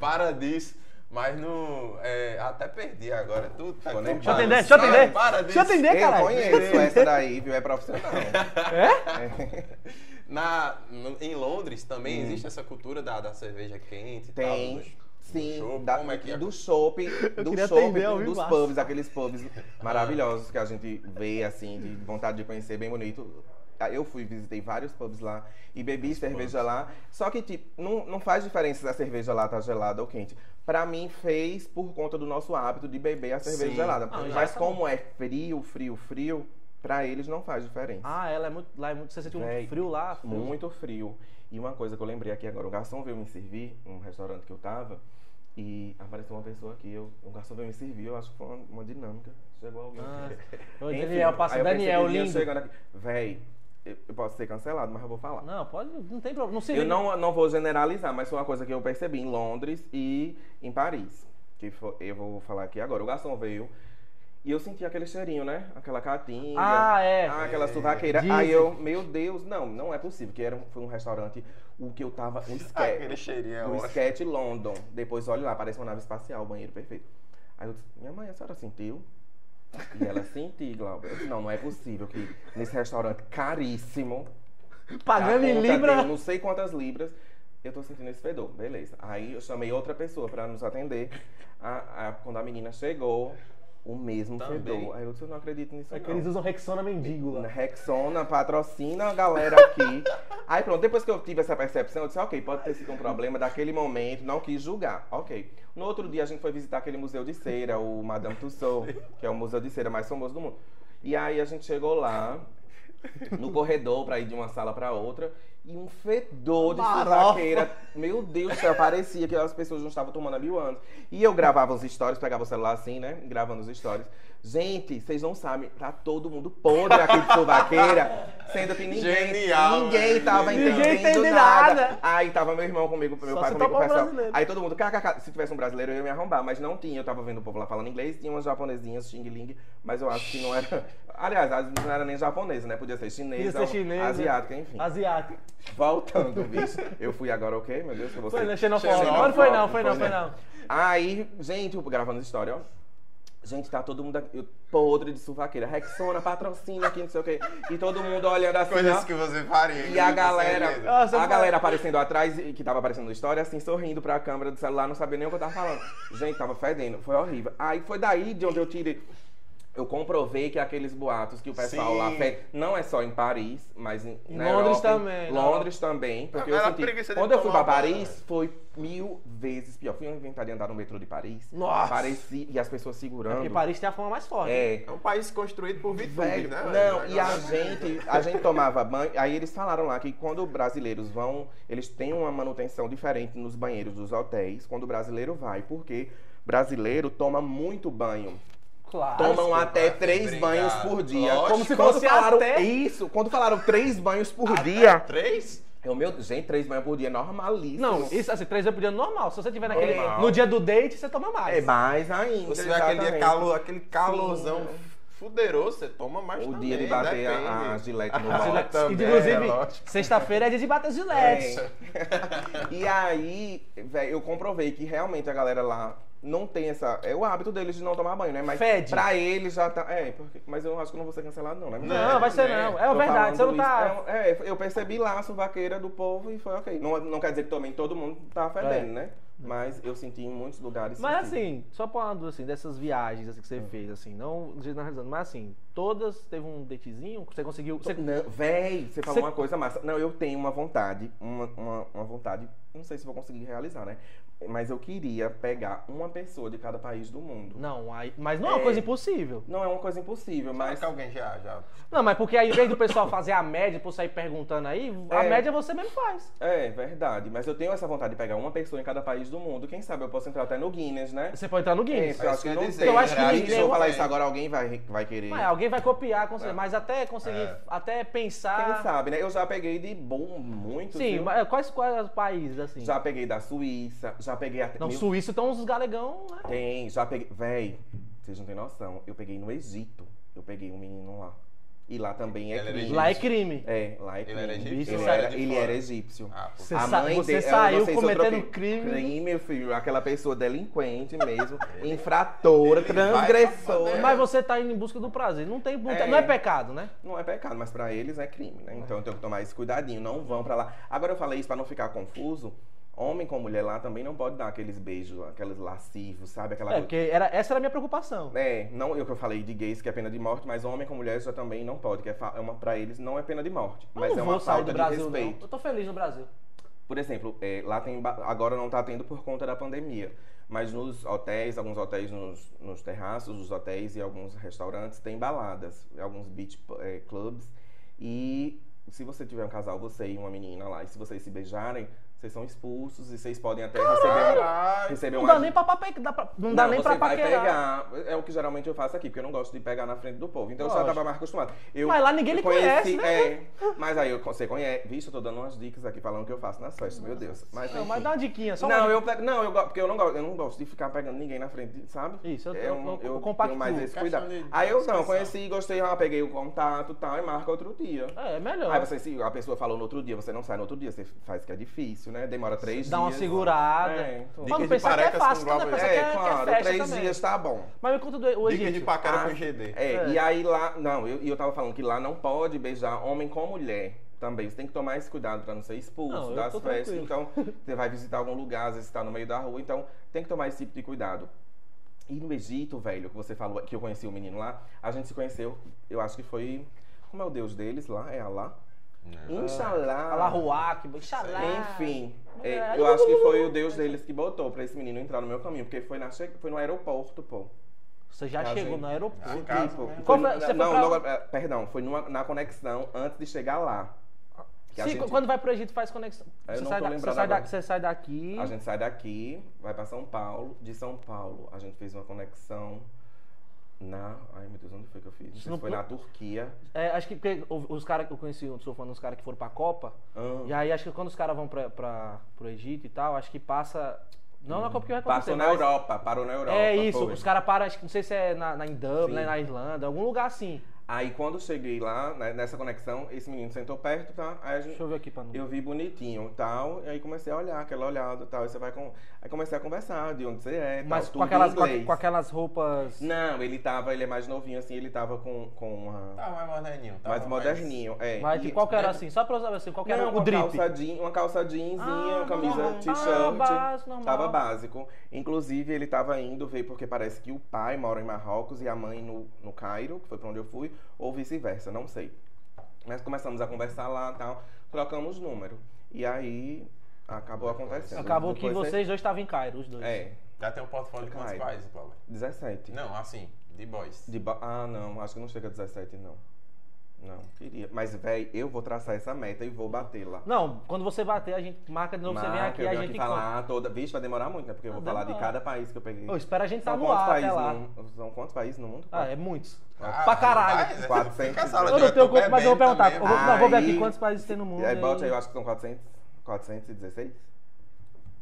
Para disso. Mas não. é, até perdi agora. Tu, tá nem Deixa eu atender, deixa eu atender. Para Deixa eu atender, Eu caralho. conheço essa daí, viu? É profissional. É? Na, no- em Londres também Hum. existe essa cultura da, da cerveja quente e Tem. tal. dos- Sim, chopp, da- é que é? do chopp, do ao dos vivaço. pubs, aqueles pubs maravilhosos que a gente vê, assim, de vontade de conhecer, bem bonito. Ah, Eu fui, visitei vários pubs lá e bebi cerveja lá. Só que, tipo, não, não faz diferença se a cerveja lá tá gelada ou quente. Pra mim, fez por conta do nosso hábito de beber a cerveja Sim. gelada. Ah, Mas tá como é frio, frio, frio, pra eles não faz diferença. Ah, ela é muito. Lá é muito. Você sentiu muito frio lá? Frio. Muito frio. E uma coisa que eu lembrei aqui agora, o garçom veio me servir, num restaurante que eu tava, e apareceu uma pessoa aqui, eu, o garçom veio me servir, eu acho que foi uma, uma dinâmica. Chegou alguém. Ah, [LAUGHS] Enfim, Daniel, passa eu Daniel, lindo. chegando aqui, Véi, eu, posso ser cancelado, mas eu vou falar. Não, pode. Não tem problema. Não se Eu não, não vou generalizar, mas foi uma coisa que eu percebi em Londres e em Paris. Que foi- eu vou falar aqui agora. O garçom veio e eu senti aquele cheirinho, né? Aquela catinha. Ah, é. Ah, aquela suvaqueira. Dizem. Aí eu, meu Deus, não, não é possível. Que era, um- foi um restaurante, o que eu tava. [LAUGHS] Um Aquele sketch. cheirinho é do ótimo. sketch London. Depois, olha lá, parece uma nave espacial, o banheiro perfeito. Aí eu disse, minha mãe, a senhora sentiu? E ela senti, Glauber. Eu disse, não, não é possível que nesse restaurante caríssimo. Pagando a em conta Libra. deu não sei quantas libras. Eu tô sentindo esse fedor, beleza. Aí eu chamei outra pessoa pra nos atender. A- a- quando a menina chegou, o mesmo Também. fedor. Aí eu disse, eu não acredito nisso É que não. eles usam Rexona mendigo lá. Rexona patrocina a galera aqui. [LAUGHS] Aí pronto, depois que eu tive essa percepção, eu disse, ok, pode ter sido um problema daquele momento, não quis julgar. Ok. No outro dia a gente foi visitar aquele museu de cera, o Madame Tussauds, que é o museu de cera mais famoso do mundo. E aí a gente chegou lá, no corredor, pra ir de uma sala pra outra, e um fedor de suvaqueira. Meu Deus do céu, parecia que as pessoas não estavam tomando há mil anos. E eu gravava os stories, pegava o celular assim, né? Gravando os stories. Gente, vocês não sabem, tá todo mundo podre aqui de suvaqueira, sendo que ninguém, Genial, ninguém velho. tava Ninguém entendendo entende nada. nada. Aí tava meu irmão comigo, meu Só pai comigo, um pessoal. brasileiro. Aí todo mundo, kkk, se tivesse um brasileiro eu ia me arrombar, mas não tinha. Eu tava vendo o povo lá falando inglês, tinha umas japonesinhas, xing ling, mas eu acho que não era. Aliás, não era nem japonesa, né? Podia ser chinesa, Podia ser chinesa. asiática, enfim. Asiático. Voltando, bicho. Eu fui agora o quê, meu Deus? Que você... Foi? Xenofóbico. Xenofóbico, Não, não foi não, foi não, foi não. Aí, gente, eu gravando história, ó. Gente, tá todo mundo aqui, podre de suvaqueira. Rexona, patrocina aqui, não sei o quê. E todo mundo olhando assim, Coisas ó. que você faria. E a galera, você a galera aparecendo atrás, e- que tava aparecendo na história, assim, sorrindo pra câmera do celular, não sabia nem o que eu tava falando. Gente, tava fedendo, foi horrível. Aí foi daí de onde eu tirei. Eu comprovei que aqueles boatos que o pessoal Sim. lá fez, não é só em Paris, mas em, Londres Europa, também, Londres também, porque eu Era senti. preguiça de Quando eu fui banho, Paris, né? foi mil vezes pior. Fui inventar de andar no metrô de Paris. Nossa! Parecia, e as pessoas É segurando. porque Paris tem a fama mais forte. É, É um país construído por Velho, né? não, e a gente, a gente tomava banho, aí eles falaram lá que quando brasileiros vão, eles têm uma manutenção diferente nos banheiros dos hotéis, quando o brasileiro vai, porque brasileiro toma muito banho. Claro. Tomam até três obrigado. banhos por dia. Lógico. Como se Quando fosse falaram até- isso, quando falaram três banhos por Até dia, Três? eu, meu, gente, três banhos por dia é normalíssimo. Não, isso assim, três vezes por dia é normal. Se você tiver naquele. Normal. No dia do date, você toma mais. é mais ainda. Você vê aquele dia exatamente. calor, aquele calorzão Sim. fuderoso, você toma mais O também, dia de bater a, a gilete no [LAUGHS] Ah, gilete. também, Inclusive, é sexta-feira é dia de bater gilete. É. [LAUGHS] e aí, velho, eu comprovei que realmente a galera lá não tem essa. É o hábito deles de não tomar banho, né? Mas Fede. pra eles já tá. É, porque, mas eu acho que eu não vou ser cancelado, não, né? Não, vai ser não. É Tô verdade, você não tá. isso, É, é, eu percebi lá a suvaqueira do povo e foi ok. Não, não quer dizer que também todo mundo tá fedendo, né? Mas eu senti em muitos lugares. É. Mas senti. assim, só falando assim, dessas viagens assim, que você fez, assim, não generalizando, mas assim, todas teve um datezinho, você conseguiu. Você... Não, véi, você falou Você- uma coisa massa. Não, eu tenho uma vontade, uma, uma, uma vontade, não sei se vou conseguir realizar, né? Mas eu queria pegar uma pessoa de cada país do mundo. Não, aí, mas não é uma É. coisa impossível. Não é uma coisa impossível, Mas mas. que alguém já, já... Não, mas porque aí, em vez do pessoal fazer a média, por sair perguntando aí, a É. média você mesmo faz. É, verdade. Mas eu tenho essa vontade de pegar uma pessoa em cada país do mundo. Quem sabe eu posso entrar até no Guinness, né? Você pode entrar no É, Guinness. porque eu É acho que não dizer, tem. Eu acho que ninguém- Se eu falar é. isso agora, alguém vai, vai querer. Mas alguém vai copiar, com certeza, É. mas até conseguir, É. até pensar. Quem sabe, né? Eu já peguei de bom, muito. Sim, viu? mas quais, quais os países, assim? Já peguei da Suíça, já peguei até. Não, Meu- Suíça então uns galegão, né? Tem, já peguei. Véi, vocês não têm noção. Eu peguei no Egito. Eu peguei um menino lá. E lá também é Ele crime. Lá é crime. É, lá é Ele crime. era egípcio Ele era, ele era egípcio. Ah. Você A sa- mãe você saiu cometendo crime. Crime, meu filho. Aquela pessoa delinquente [LAUGHS] mesmo. infratora, Ele transgressora. Mas você tá indo em busca do prazer. Não, tem, não, É. não é pecado, né? Não é pecado, mas pra eles é crime, né? Então eu tenho que tomar esse cuidadinho. Não vão pra lá. Agora eu falei isso pra não ficar confuso. Homem com mulher lá também não pode dar aqueles beijos, aqueles lascivos, sabe? Aquela É, coisa. porque era, essa era a minha preocupação. É, não eu que eu falei de gays que é pena de morte, mas homem com mulher já também não pode, que é, é uma para eles não é pena de morte, Eu mas é uma vou sair falta do de Brasil, não. respeito. Eu tô feliz no Brasil. Por exemplo, é, lá tem agora não tá tendo por conta da pandemia, mas nos hotéis, alguns hotéis nos, nos terraços dos hotéis e alguns restaurantes tem baladas, alguns beach é, clubs e se você tiver um casal, você e uma menina lá, e se vocês se beijarem, vocês são expulsos e vocês podem até receber, Caralho. receber Não uma dá nem pra, pape- dá pra- não dá nem você pra vai paquerar. pegar. É o que geralmente eu faço aqui, porque eu não gosto de pegar na frente do povo. Então eu já Lógico. tava mais acostumado. Eu Mas lá ninguém lhe conhece, né? É, mas aí eu- você conhece. Vixe, eu tô dando umas dicas aqui falando o que eu faço nas festas, meu Deus. Mas, Não, enfim. mas dá uma diquinha, só não, uma eu pego, não, eu go- porque eu não gosto, eu não gosto de ficar pegando ninguém na frente, sabe? Isso, eu- É eu- um- eu- eu eu compactuo. tenho mais esse cuidado. Aí eu não, conheci, gostei, ah, peguei o contato e tal, e marca outro dia. É, é melhor. Aí você, se a pessoa falou no outro dia, você não sai no outro dia, você faz que é difícil, né? Demora três Dá dias. uma segurada. É, então. Pra não pensar que é fácil, né? Pensar É, que é, que é claro, três também. dias tá bom. Mas me conta do o Dica de pacara Ah, com GD. É, É. e aí lá, não, eu, e eu tava falando que lá não pode beijar homem com mulher também. Você tem que tomar esse cuidado pra não ser expulso Não, das festas. tranquilo. Então, [LAUGHS] você vai visitar algum lugar, às vezes você tá no meio da rua, então tem que tomar esse tipo de cuidado. E no Egito, velho, que você falou, que eu conheci o menino lá, a gente se conheceu, eu acho que foi. Como é o deus deles lá? É Alá? Inxalá. Alahuac, Xalá. Enfim, é, É, eu acho que foi o Deus deles que botou pra esse menino entrar no meu caminho, porque foi, na foi no aeroporto, pô. Você já A chegou gente- no aeroporto. Ah, casa, Tipo, né? foi Qual no- foi- você foi não, pra não, é, perdão, foi numa- na conexão antes de chegar lá. Sim, gente, quando vai pro Egito faz conexão. Eu Você não sai, tô da- você, sai da- você sai daqui. a gente sai daqui, vai pra São Paulo. De São Paulo, a gente fez uma conexão na. Ai meu Deus, onde foi que eu fiz? Não sei se foi na Turquia. É, acho que porque os caras que eu conheci, eu sou fã dos caras que foram pra Copa. Ah, E aí acho que quando os caras vão pra, pra, pro Egito e tal, acho que passa. Não na Copa que vai Passou acontecer. na mas- Europa, parou na Europa. É isso, foi. os caras param, acho que não sei se é na, na em Dublin, né, na Irlanda, algum lugar assim. Aí quando eu cheguei lá, né, nessa conexão, esse menino sentou perto, tá? Aí a gente, Deixa eu ver aqui pra não. eu vi bonitinho e tal, e aí comecei a olhar, aquela olhada e tal. Aí você vai com. Aí comecei a conversar de onde você é. Mas tal, com aquelas, com, inglês. com aquelas roupas. Não, ele tava, ele é mais novinho, assim, ele tava com, com uma. Tava mais moderninho. Tava mais moderninho, é. Mas E- tipo, qual que era assim? Só pra eu saber assim, qual que era Não, o uma drip? calça, jean, uma calça jeanzinha, Ah, camisa normal. t-shirt. Ah, básico. Tava básico. Inclusive, ele tava indo ver, porque parece que o pai mora em Marrocos e a mãe no, no Cairo, que foi pra onde eu fui, ou vice-versa, não sei. Mas começamos a conversar lá e tal, trocamos número. E aí acabou acontecendo. Acabou que Depois vocês dois estavam em Cairo, os dois. É, Já tem um portfólio de quantos países, Cláudio? 17. Não, assim, de boys. De ba- Ah, não, acho que não chega a 17, não. Não, queria. Mas, véi, eu vou traçar essa meta e vou bater lá. Não, quando você bater, a gente marca de novo, você vem Marca, aqui eu e a gente aqui falar toda. Vixe, vai demorar muito, né? Porque eu vou Ah, falar de cada país que eu peguei. Ô, espera a gente estar São no quantos ar até países lá. no- São quantos países no mundo? Ah, é muitos. Ah, pra caralho. vai, né? 400. Fica a sala Eu não tenho conta, mas eu vou perguntar. Eu vou, não, vou ver Aí- aqui quantos países tem no mundo. Aí, bote aí, aí. eu acho que são 400, 416?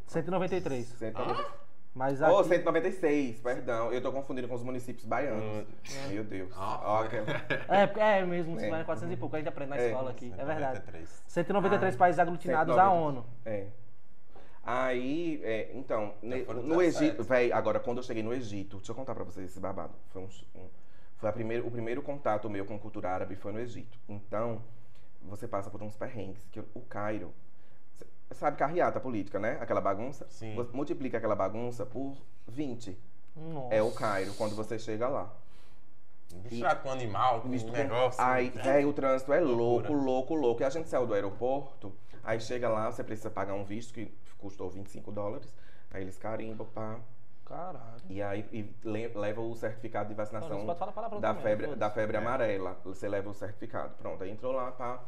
193. 190. Mas Oh, aqui... 196, perdão. Eu tô confundindo com os municípios baianos. Meu Deus. Ah, que- É, é mesmo, se É. vai em 400 e pouco, a gente aprende na É. escola aqui. É verdade. 193. 193 Ah, países aglutinados à 190. ONU. É. Aí, é, então, foram no 17. Egito, véi, agora quando eu cheguei no Egito, deixa eu contar pra vocês esse babado. Foi, um, um- foi a primeiro, o primeiro contato meu com cultura árabe foi no Egito. Então, você passa por uns perrengues, que o Cairo, sabe carreata política, né? Aquela bagunça? Sim. Você multiplica aquela bagunça por 20. Nossa. É o Cairo, quando você chega lá. Misturado com animal, com um negócio. Aí, né? véi, o trânsito é louco, louco, louco. E a gente saiu do aeroporto, aí chega lá, você precisa pagar um visto que custou 25 dólares. Aí eles carimbam, pá. Caralho. E aí e le- leva o certificado de Não, vacinação palavrão da também, febre, da febre É. amarela. Você leva o certificado. Pronto, aí entrou lá, pá.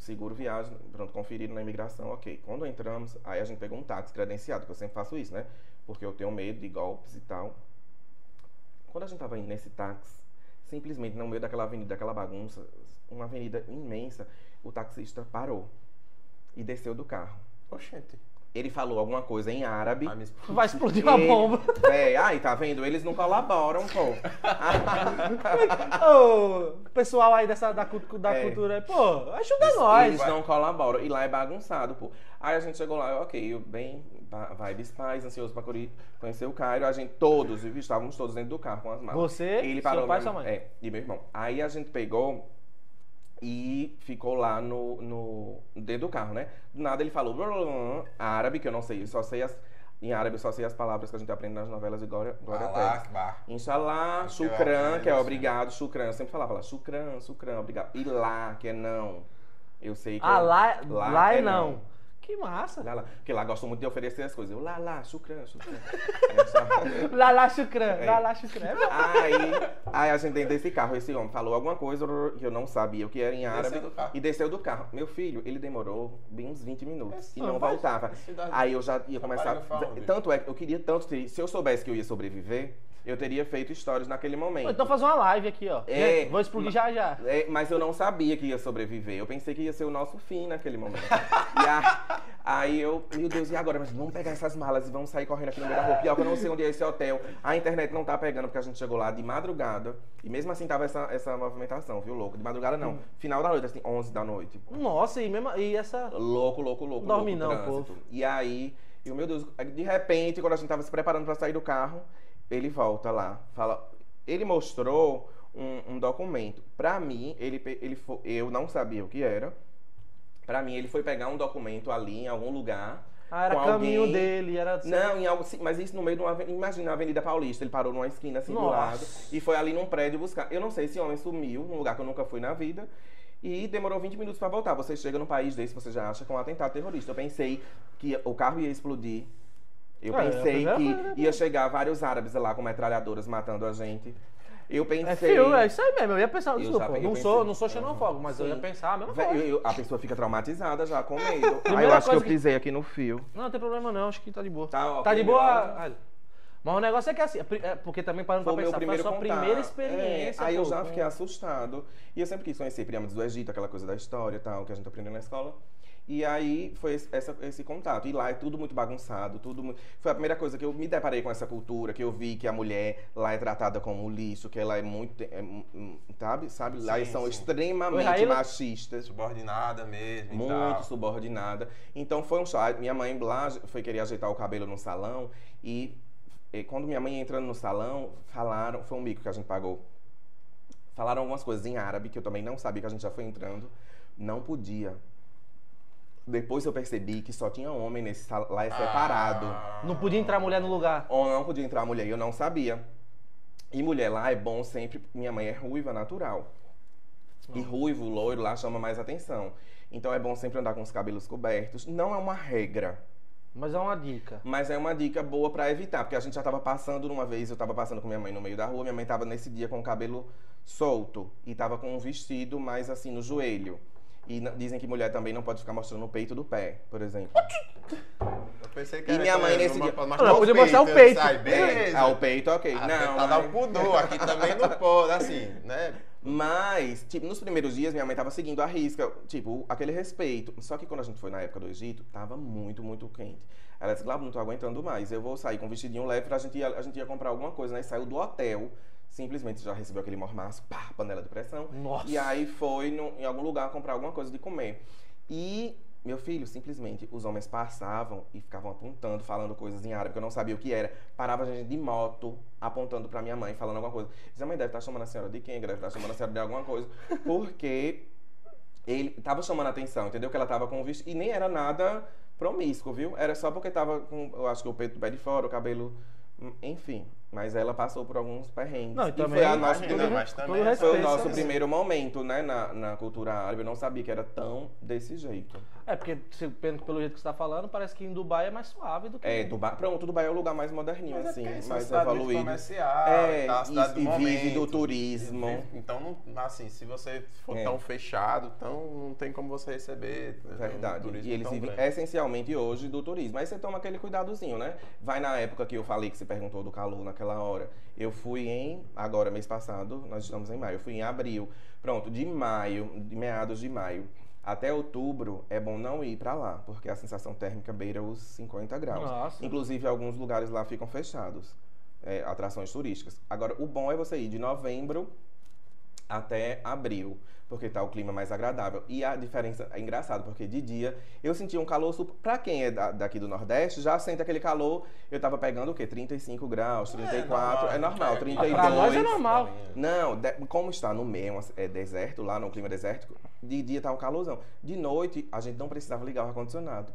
Seguro viagem, pronto, conferido na imigração, ok. Quando entramos, aí a gente pegou um táxi credenciado, que eu sempre faço isso, né? Porque eu tenho medo de golpes e tal. Quando a gente tava indo nesse táxi, simplesmente no meio daquela avenida, daquela bagunça, uma avenida imensa, o taxista parou e desceu do carro. Oxente. Ele falou alguma coisa em árabe. Explodiu. Vai explodir uma Ele- bomba. Véi, ai, tá vendo? Eles não colaboram, pô. Ô, pessoal aí dessa, da, da É. cultura pô, ajuda nós. Eles não colaboram. E lá é bagunçado, pô. Aí a gente chegou lá, ok, eu bem, vibes paz, ansioso pra conhecer o Cairo. A gente, todos, estávamos todos dentro do carro com as malas. Você, Ele parou seu pai e sua mãe. É, e meu irmão. Aí a gente pegou e ficou lá no, no dentro do carro, né? Do nada ele falou blá, blá, blá, árabe, que eu não sei, eu só sei as em árabe eu só sei as palavras que a gente aprende nas novelas de Glória, Glória Allah Pérez. Inshallah, shukran, que é sim. obrigado, shukran. Eu sempre falava lá, shukran, shukran, obrigado. E lá, que é não. Eu sei que Ah, é- lá, lá, é é não. Que massa. Lá, lá. Porque lá gostam muito de oferecer as coisas. Eu, lá, lá, shukran, shukran. É só- Lá, lá, chucrã. É. Lá, lá, chucrã. É bom. aí, aí a gente dentro desse carro, esse homem falou alguma coisa que eu não sabia o que era em árabe Desceu do carro. e desceu do carro. Meu filho, ele demorou bem uns 20 minutos Esse e não voltava. Aí eu já ia começar. Tanto é que eu queria tanto ter. Se eu soubesse que eu ia sobreviver, eu teria feito stories naquele momento. Então fazer uma live aqui, ó. É, Vou explodir já já. É, mas eu não sabia que ia sobreviver. Eu pensei que ia ser o nosso fim naquele momento. [LAUGHS] e a- aí eu, meu Deus, e agora? Mas vamos pegar essas malas e vamos sair correndo aqui no meio da rua. Pior que eu não sei onde é esse hotel. A internet não tá pegando porque a gente chegou lá de madrugada. E mesmo assim tava essa, essa movimentação, viu, louco? De madrugada não. Final da noite, assim, 11 da noite. Nossa, e, mesmo, e essa. Louco, louco, louco. Dorme louco, não, trânsito. povo. E aí, eu, meu Deus, de repente, quando a gente tava se preparando pra sair do carro, ele volta lá. Fala. Ele mostrou um, um documento. Pra mim, ele, ele eu não sabia o que era. Pra mim, ele foi pegar um documento ali em algum lugar. Ah, era caminho alguém. dele, era. Não, em algo, mas isso no meio de uma. Imagina a Avenida Paulista. Ele parou numa esquina assim do Nossa. lado e foi ali num prédio buscar. Eu não sei se esse homem sumiu, num lugar que eu nunca fui na vida. E demorou 20 minutos pra voltar. Você chega num país desse, você já acha que é um atentado terrorista. Eu pensei que o carro ia explodir. Eu É, pensei que ia chegar vários árabes lá com metralhadoras matando a gente. Eu pensei. É é isso aí mesmo. Eu ia pensar, Eu desculpa, já- eu não pensei. sou, não sou xenofóbico, mas eu Sim. ia pensar a mesma coisa. eu- eu- a pessoa fica traumatizada já com medo. [LAUGHS] Aí eu acho que eu que- pisei aqui no fio. Não, não tem problema não, acho que tá de boa. Tá, Tá de boa. Mas o negócio é que assim, é é porque também parando Foi pra pensar, foi a sua contato. primeira experiência. É, aí eu pô, já com- fiquei assustado. E eu sempre quis conhecer pirâmides do Egito, aquela coisa da história e tal, que a gente aprendeu na escola. E aí foi esse, essa- esse contato. E lá é tudo muito bagunçado, tudo mu- Foi a primeira coisa que eu me deparei com essa cultura, que eu vi que a mulher lá é tratada como lixo, que ela é muito. é, sabe? sabe? Lá Sim, eles são sim. extremamente Oi, machistas. Subordinada mesmo e Muito tal. subordinada. Então foi um choque. Minha mãe lá foi querer ajeitar o cabelo no salão e, e quando minha mãe entrando no salão, falaram, foi um mico que a gente pagou. Falaram algumas coisas em árabe que eu também não sabia que a gente já foi entrando. Não podia. Depois eu percebi que só tinha homem nesse salão, lá é separado. Ah. Não podia entrar mulher no lugar. Ou não podia entrar mulher, e eu não sabia. E mulher lá é bom sempre. Minha mãe é ruiva natural. E ruivo, loiro lá chama mais atenção. Então é bom sempre andar com os cabelos cobertos. Não é uma regra, Mas é uma dica. mas é uma dica boa pra evitar, porque a gente já tava passando numa vez, eu tava passando com minha mãe no meio da rua, minha mãe tava nesse dia com o cabelo solto e tava com um vestido mais assim no joelho. E dizem que mulher também não pode ficar mostrando o peito do pé, por exemplo. Eu pensei que E era minha mãe nesse não dia- mostrar podia mostrar o peito. Sai, É, beleza. ah, o peito, ok. Até não, tá dar mas- o pudor, aqui também não pode, assim, né? Mas, tipo, nos primeiros dias minha mãe tava seguindo a risca, tipo, aquele respeito. Só que quando a gente foi na época do Egito, tava muito, muito quente. Ela disse, Glauber, não tô aguentando mais. Eu vou sair com um vestidinho leve pra gente ir, a gente ia comprar alguma coisa, né? E saiu do hotel, simplesmente já recebeu aquele mormaço, pá, panela de pressão. Nossa. E aí foi no- em algum lugar comprar alguma coisa de comer. E, meu filho, simplesmente, os homens passavam e ficavam apontando, falando coisas em árabe, que eu não sabia o que era. Parava a gente de moto, apontando pra minha mãe, falando alguma coisa. Dizia, mãe, deve estar chamando a senhora de quem? Deve estar chamando a senhora de alguma coisa. [LAUGHS] Porque ele tava chamando a atenção, entendeu? Que ela tava com o vestido. E nem era nada promíscuo, viu? Era só porque tava com, eu acho que o peito do pé de fora, o cabelo. hum, Enfim. Mas ela passou por alguns perrengues. Não, e também- foi a nossa Imagina, mas também foi o nosso primeiro momento, né, na, na cultura árabe. Eu não sabia que era tão desse jeito. É, porque pelo jeito que você tá falando, parece que em Dubai é mais suave do que. É, Dubai, pronto, Dubai é o lugar mais moderninho, Mas é assim, é uma mais evoluído. comercial, É, tá, cidade e- do e vive momento. do turismo. E vive- Então, não, assim, se você for É. tão fechado, tão, não tem como você receber. um Verdade. turismo E eles vivem grande. essencialmente hoje do turismo. Aí você toma aquele cuidadozinho, né? Vai na época que eu falei que você perguntou do calor naquela hora. Eu fui em, agora mês passado, nós estamos em maio, eu fui em abril. Pronto, de maio, de meados de maio até outubro é bom não ir pra lá, porque a sensação térmica beira os 50 graus. Nossa. Inclusive alguns lugares lá ficam fechados, é, atrações turísticas. Agora, o bom é você ir de novembro até abril, porque tá o clima mais agradável. E a diferença é engraçado, porque de dia eu sentia um calor super. Pra quem é da- daqui do Nordeste, já sente aquele calor. Eu tava pegando o quê? 35 graus, 34. É normal, É, 32. Pra nós é normal. Não, de- como está no meio, é deserto, lá no clima desértico, de dia tá um calorzão. De noite, a gente não precisava ligar o ar-condicionado.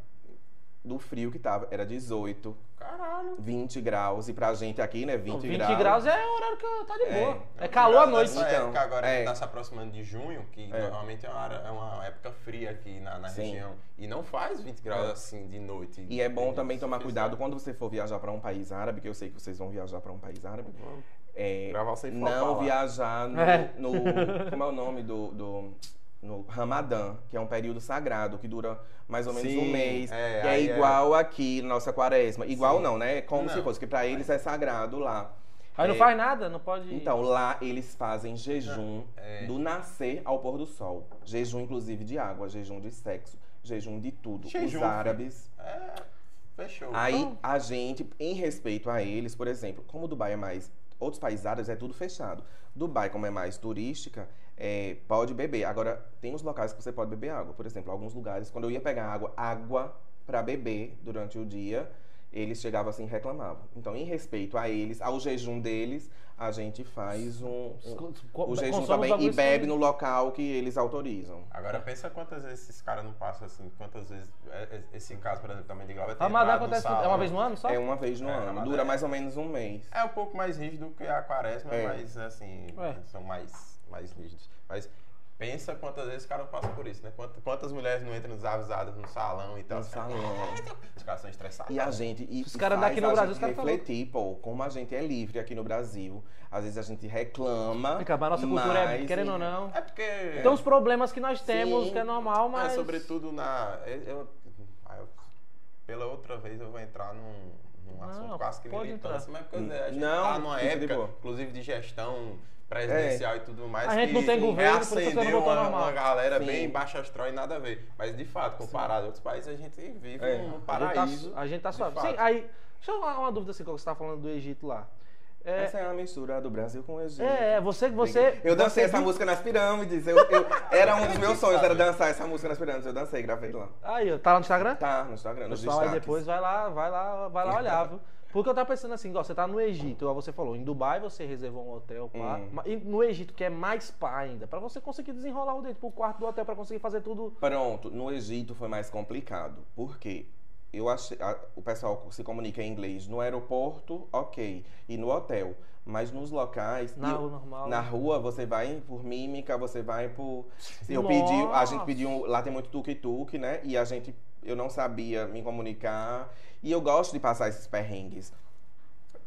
Do frio que tava, era 18, Caralho. 20 graus. E pra gente aqui, né, 20, Não, 20 graus. graus. é o horário que tá de É. boa. É, calor à noite. Nessa Então, época agora é. que tá se aproximando de junho, que É. normalmente é uma, área- é uma época fria aqui na, na região. E não faz 20 graus É. assim de noite. E é bom também tomar cuidado quando você for viajar para um país árabe, que eu sei que vocês vão viajar para um país árabe. Vamos É, Gravar sem não lá. viajar no, [LAUGHS] É. no- Como é o nome do. do no Ramadã, que é um período sagrado que dura mais ou menos Sim, um mês, é, que é é- igual aqui na nossa quaresma. Igual Sim. não, né? É como Não. se fosse, que para eles é sagrado lá. Aí não É, faz nada, não pode. Então, lá eles fazem jejum É. do nascer ao pôr do sol. Jejum, inclusive, de água, jejum de sexo, jejum de tudo. Jejum, Os árabes. É, fechou. Aí Então- a gente, em respeito a eles, por exemplo, como Dubai é mais. Outros países árabes é tudo fechado. Dubai, como é mais turística, é, pode beber. Agora, tem os locais que você pode beber água. Por exemplo, alguns lugares, quando eu ia pegar água, água para beber durante o dia, eles chegavam assim e reclamavam. Então, em respeito a eles, ao jejum deles, a gente faz um. um o jejum também e bebe sem- no local que eles autorizam. Agora pensa quantas vezes esses caras não passam assim, quantas vezes. é, é, Esse caso, por exemplo, também de Glauber. ter Ramadã acontece. É salão. uma vez no ano só? É uma vez no É, ano. Dura é- mais ou menos um mês. É um pouco mais rígido que a quaresma, É. mas assim, É. são mais, mais rígidos. Mas pensa quantas vezes os caras passam por isso, né? Quantas, quantas mulheres não entram desavisadas no salão e tal. No os caras- salão. Os caras são estressados. E a gente. E, Os e caras daqui no a Brasil, gente os caras tá refletir, pô, como a gente é livre aqui no Brasil. Às vezes a gente reclama. Fica, mas a nossa cultura é, mas- querendo ou não. É porque. Tem uns problemas que nós temos, Sim. que é normal, Mas, mas. sobretudo na. Eu, eu- eu- pela outra vez eu vou entrar num, Não, assunto quase que militância, entrar. mas porque a gente Não, tá numa de época, boa. inclusive de gestão presidencial e tudo mais. A gente que não tem governo, por isso que você não uma, normal. uma galera Sim. bem baixa astral e nada a ver. Mas de fato, comparado a outros países, a gente vive É. num A gente paraíso. tá, a gente tá de suave. Sim, aí, deixa eu uma, uma dúvida assim, quando você tá falando do Egito lá. É, Essa é a mistura do Brasil com o Egito. é, você, você. Eu dancei você essa viu- música nas pirâmides. Eu, eu- era um dos [LAUGHS] meus sonhos, era dançar essa música nas pirâmides. Eu dancei, gravei lá. Aí, tá lá no Instagram? Tá, no Instagram, nos Pessoal, aí depois vai lá, vai lá, vai lá [LAUGHS] olhar, viu? Porque eu tava pensando assim, igual, você tá no Egito, você falou, em Dubai você reservou um hotel, pá, Hum. e no Egito, que é mais pá ainda, pra você conseguir desenrolar o dentro pro quarto do hotel, pra conseguir fazer tudo. Pronto, no Egito foi mais complicado. Por quê? Eu achei, a- o pessoal se comunica em inglês no aeroporto, ok, e no hotel. Mas nos locais. Na rua normal. Na rua você vai por mímica, você vai por. Eu Nossa. pedi, a gente pediu. Lá tem muito tuk-tuk, né? E a gente. Eu não sabia me comunicar. E eu gosto de passar esses perrengues.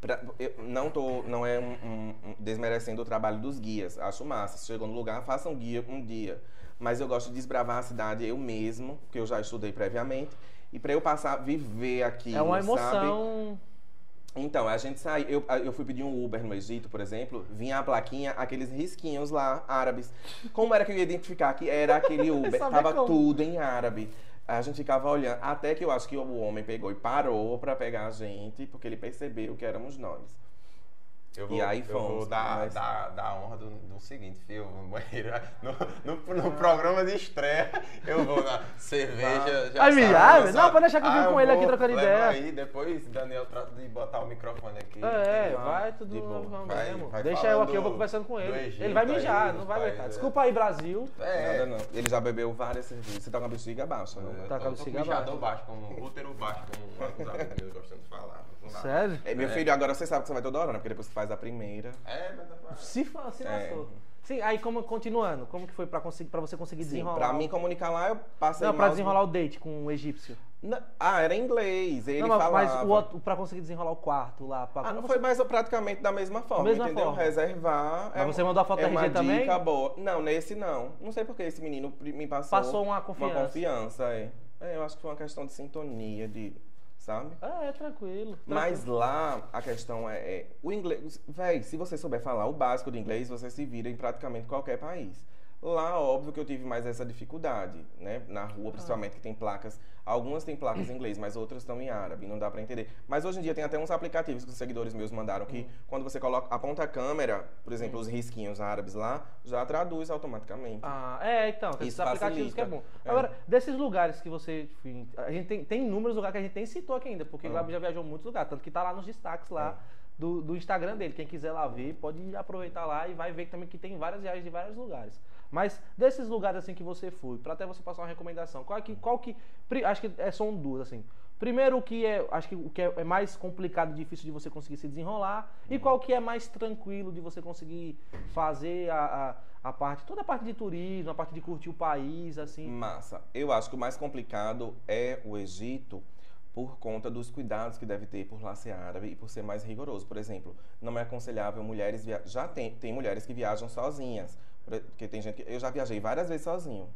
Pra- não tô, não é um, um- um- desmerecendo o trabalho dos guias. Acho massa. Se chegou no lugar, faça um guia um dia. Mas eu gosto de desbravar a cidade eu mesmo, porque eu já estudei previamente. E pra eu passar, viver aqui. é uma sabe? emoção. Então, a gente sai. Eu, eu fui pedir um Uber no Egito, por exemplo, vinha a plaquinha, aqueles risquinhos lá, árabes. Como era que eu ia identificar que era aquele [LAUGHS] Uber? Tava como. tudo em árabe. A gente ficava olhando, até que eu acho que o homem pegou e parou pra pegar a gente, porque ele percebeu que éramos nós. Eu E vou, aí eu vou fomos, dar, mas- dar, dar a honra do, do seguinte, fio, [LAUGHS] no banheiro, no, no, no programa de estreia, eu vou na cerveja, já Ai, sabe, não, só- pode deixar que eu Ah, fico com ele aqui trocando ideia. Aí, depois Daniel trata de botar o microfone aqui. É, que- vai tudo de boa. vamos Vai- vai Deixa eu aqui, eu vou do- conversando com ele. Egito ele vai mijar, não vai aguentar. é. Desculpa aí, Brasil. É, Nada não. Ele já bebeu várias cervejas. Você tá com a bexiga baixa, não é? Tá com a bexiga mijador baixo, com o útero baixo, como alguns amigos meus gostam de falar. Sério? É, meu filho, agora você sabe que você vai toda hora, né? Porque depois você faz a primeira. É, mas dá pra- Se, fa- se É. lascou. Sim, aí como, continuando, como que foi pra, conseguir, pra você conseguir Sim, desenrolar? pra mim comunicar lá, eu passei Não, pra mal- desenrolar o date com o egípcio. Não, Ah, era em inglês. Ele não, mas, falava. mas o outro, pra conseguir desenrolar o quarto lá. Pra, Ah, como não você- foi mais ou praticamente da mesma forma, mesma entendeu? forma. Reservar. Mas você mandou a foto é da uma RG também? dica boa. Não, nesse não. Não sei porque esse menino pri- me passou. Passou uma confiança. Uma confiança, é. É, eu acho que foi uma questão de sintonia, de. Sabe? Ah, é tranquilo. Mas lá a questão é, é o inglês. Véi, se você souber falar o básico de inglês, você se vira em praticamente qualquer país. Lá, óbvio que eu tive mais essa dificuldade, né? Na rua, principalmente, que tem placas. Algumas têm placas em inglês, mas outras estão em árabe, não dá pra entender. Mas hoje em dia tem até uns aplicativos que os seguidores meus mandaram que quando você coloca, aponta a câmera, por exemplo, os risquinhos árabes lá, já traduz automaticamente. Ah, é, então, tem esses aplicativos que é bom. facilita. É. Agora, desses lugares que você. enfim, A gente tem, tem inúmeros lugares que a gente nem citou aqui ainda, porque o Ah. Gabi já viajou muitos lugares, tanto que tá lá nos destaques lá do, do Instagram dele. Quem quiser lá ver, pode aproveitar lá e vai ver também que tem várias viagens de vários lugares. Mas desses lugares assim que você foi, pra até você passar uma recomendação, qual que. Qual que acho que é, são duas, assim. Primeiro o que é, acho que o que é, é mais complicado e difícil de você conseguir se desenrolar, e qual que é mais tranquilo de você conseguir fazer a, a, a parte, toda a parte de turismo, a parte de curtir o país, assim. Massa. Eu acho que o mais complicado é o Egito por conta dos cuidados que deve ter por lá ser árabe e por ser mais rigoroso. Por exemplo, não é aconselhável mulheres já tem tem mulheres que viajam sozinhas, porque tem gente que eu já viajei várias vezes sozinho.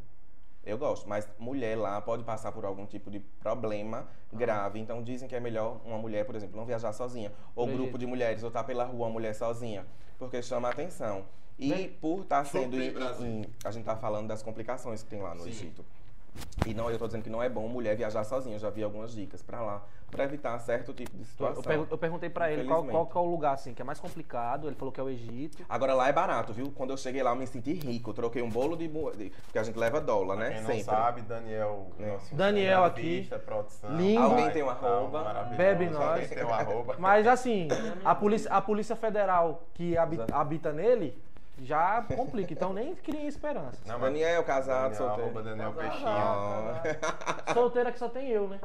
Eu gosto, mas mulher lá pode passar por algum tipo de problema grave. Então dizem que é melhor uma mulher, por exemplo, não viajar sozinha. Ou grupo de mulheres, ou estar pela rua uma mulher sozinha. Porque chama a atenção. E Bem, por estar sendo. Solteiro em- em- a gente tá falando das complicações que tem lá no Sim. Egito. E não, eu tô dizendo que não é bom mulher viajar sozinha. Eu já vi algumas dicas pra lá, pra evitar certo tipo de Eu, situação. pergun- eu perguntei pra ele qual, qual que é o lugar assim que é mais complicado. Ele falou que é o Egito. Agora lá é barato, viu? Quando eu cheguei lá, eu me senti rico. Eu troquei um bolo de. de- Porque a gente leva dólar, né? Quem não Sempre. sabe, Daniel. É. nosso Daniel aqui, produção, lindo. Alguém tem um tal, arroba, bebe nós. Alguém tem um arroba. Mas assim, a polícia, a polícia federal que habi- habita nele já complica. Então nem cria esperança. Não, mas Daniel, casado, Daniel, solteiro. arroba Daniel Casado. Peixinho. Ah. [LAUGHS] Solteira que só tem eu, né?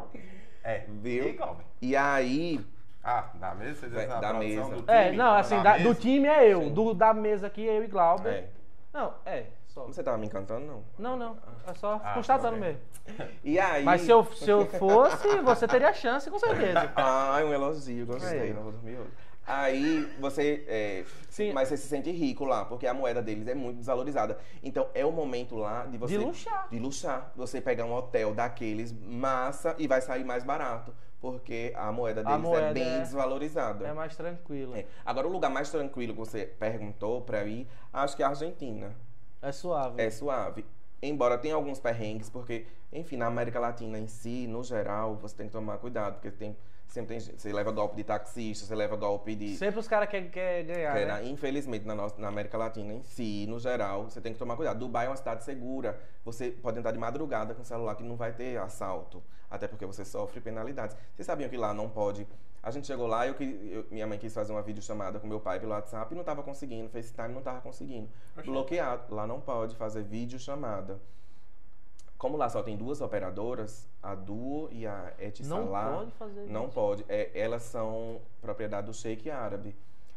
É, Viu? E, Glauber? E aí, Ah, da mesa? Você diz Da mesa. do É, time? não, assim, Da do time é eu. Sim. Do, da mesa aqui, eu e Glauber. é. Não, é, só. Você tava me encantando, não? Não, não. É só Ah, constatando tá mesmo. E aí. Mas se eu, se eu fosse, você teria chance, com certeza. Ai, [LAUGHS] um elogio, gostei, Aí. não vou dormir hoje. Aí você. é, Sim. Mas você se sente rico lá, porque a moeda deles é muito desvalorizada. Então é o momento lá de você. De luxar. De luxar. Você pegar um hotel daqueles massa e vai sair mais barato. Porque a moeda A deles moeda é bem é- desvalorizada. É mais tranquilo. É. Agora, o lugar mais tranquilo que você perguntou pra ir, acho que é a Argentina. É suave. É suave. Embora tenha alguns perrengues, porque, enfim, na América Latina em si, no geral, você tem que tomar cuidado, porque tem, sempre tem você leva golpe de taxista, você leva golpe de. Sempre os caras querem quer ganhar. que é né? infelizmente, na, nossa, na América Latina em si, no geral, você tem que tomar cuidado. Dubai é uma cidade segura. Você pode entrar de madrugada com o celular que não vai ter assalto. Até porque você sofre penalidades. Vocês sabiam que lá não pode. A gente chegou lá, eu, que- eu- minha mãe quis fazer uma videochamada com meu pai pelo WhatsApp e não estava conseguindo. FaceTime não estava conseguindo. Oxê. Bloqueado. Lá não pode fazer videochamada. Como lá só tem duas operadoras, a Duo e a Etisalat, Não pode fazer não isso. pode. É, elas são propriedade do sheik árabe.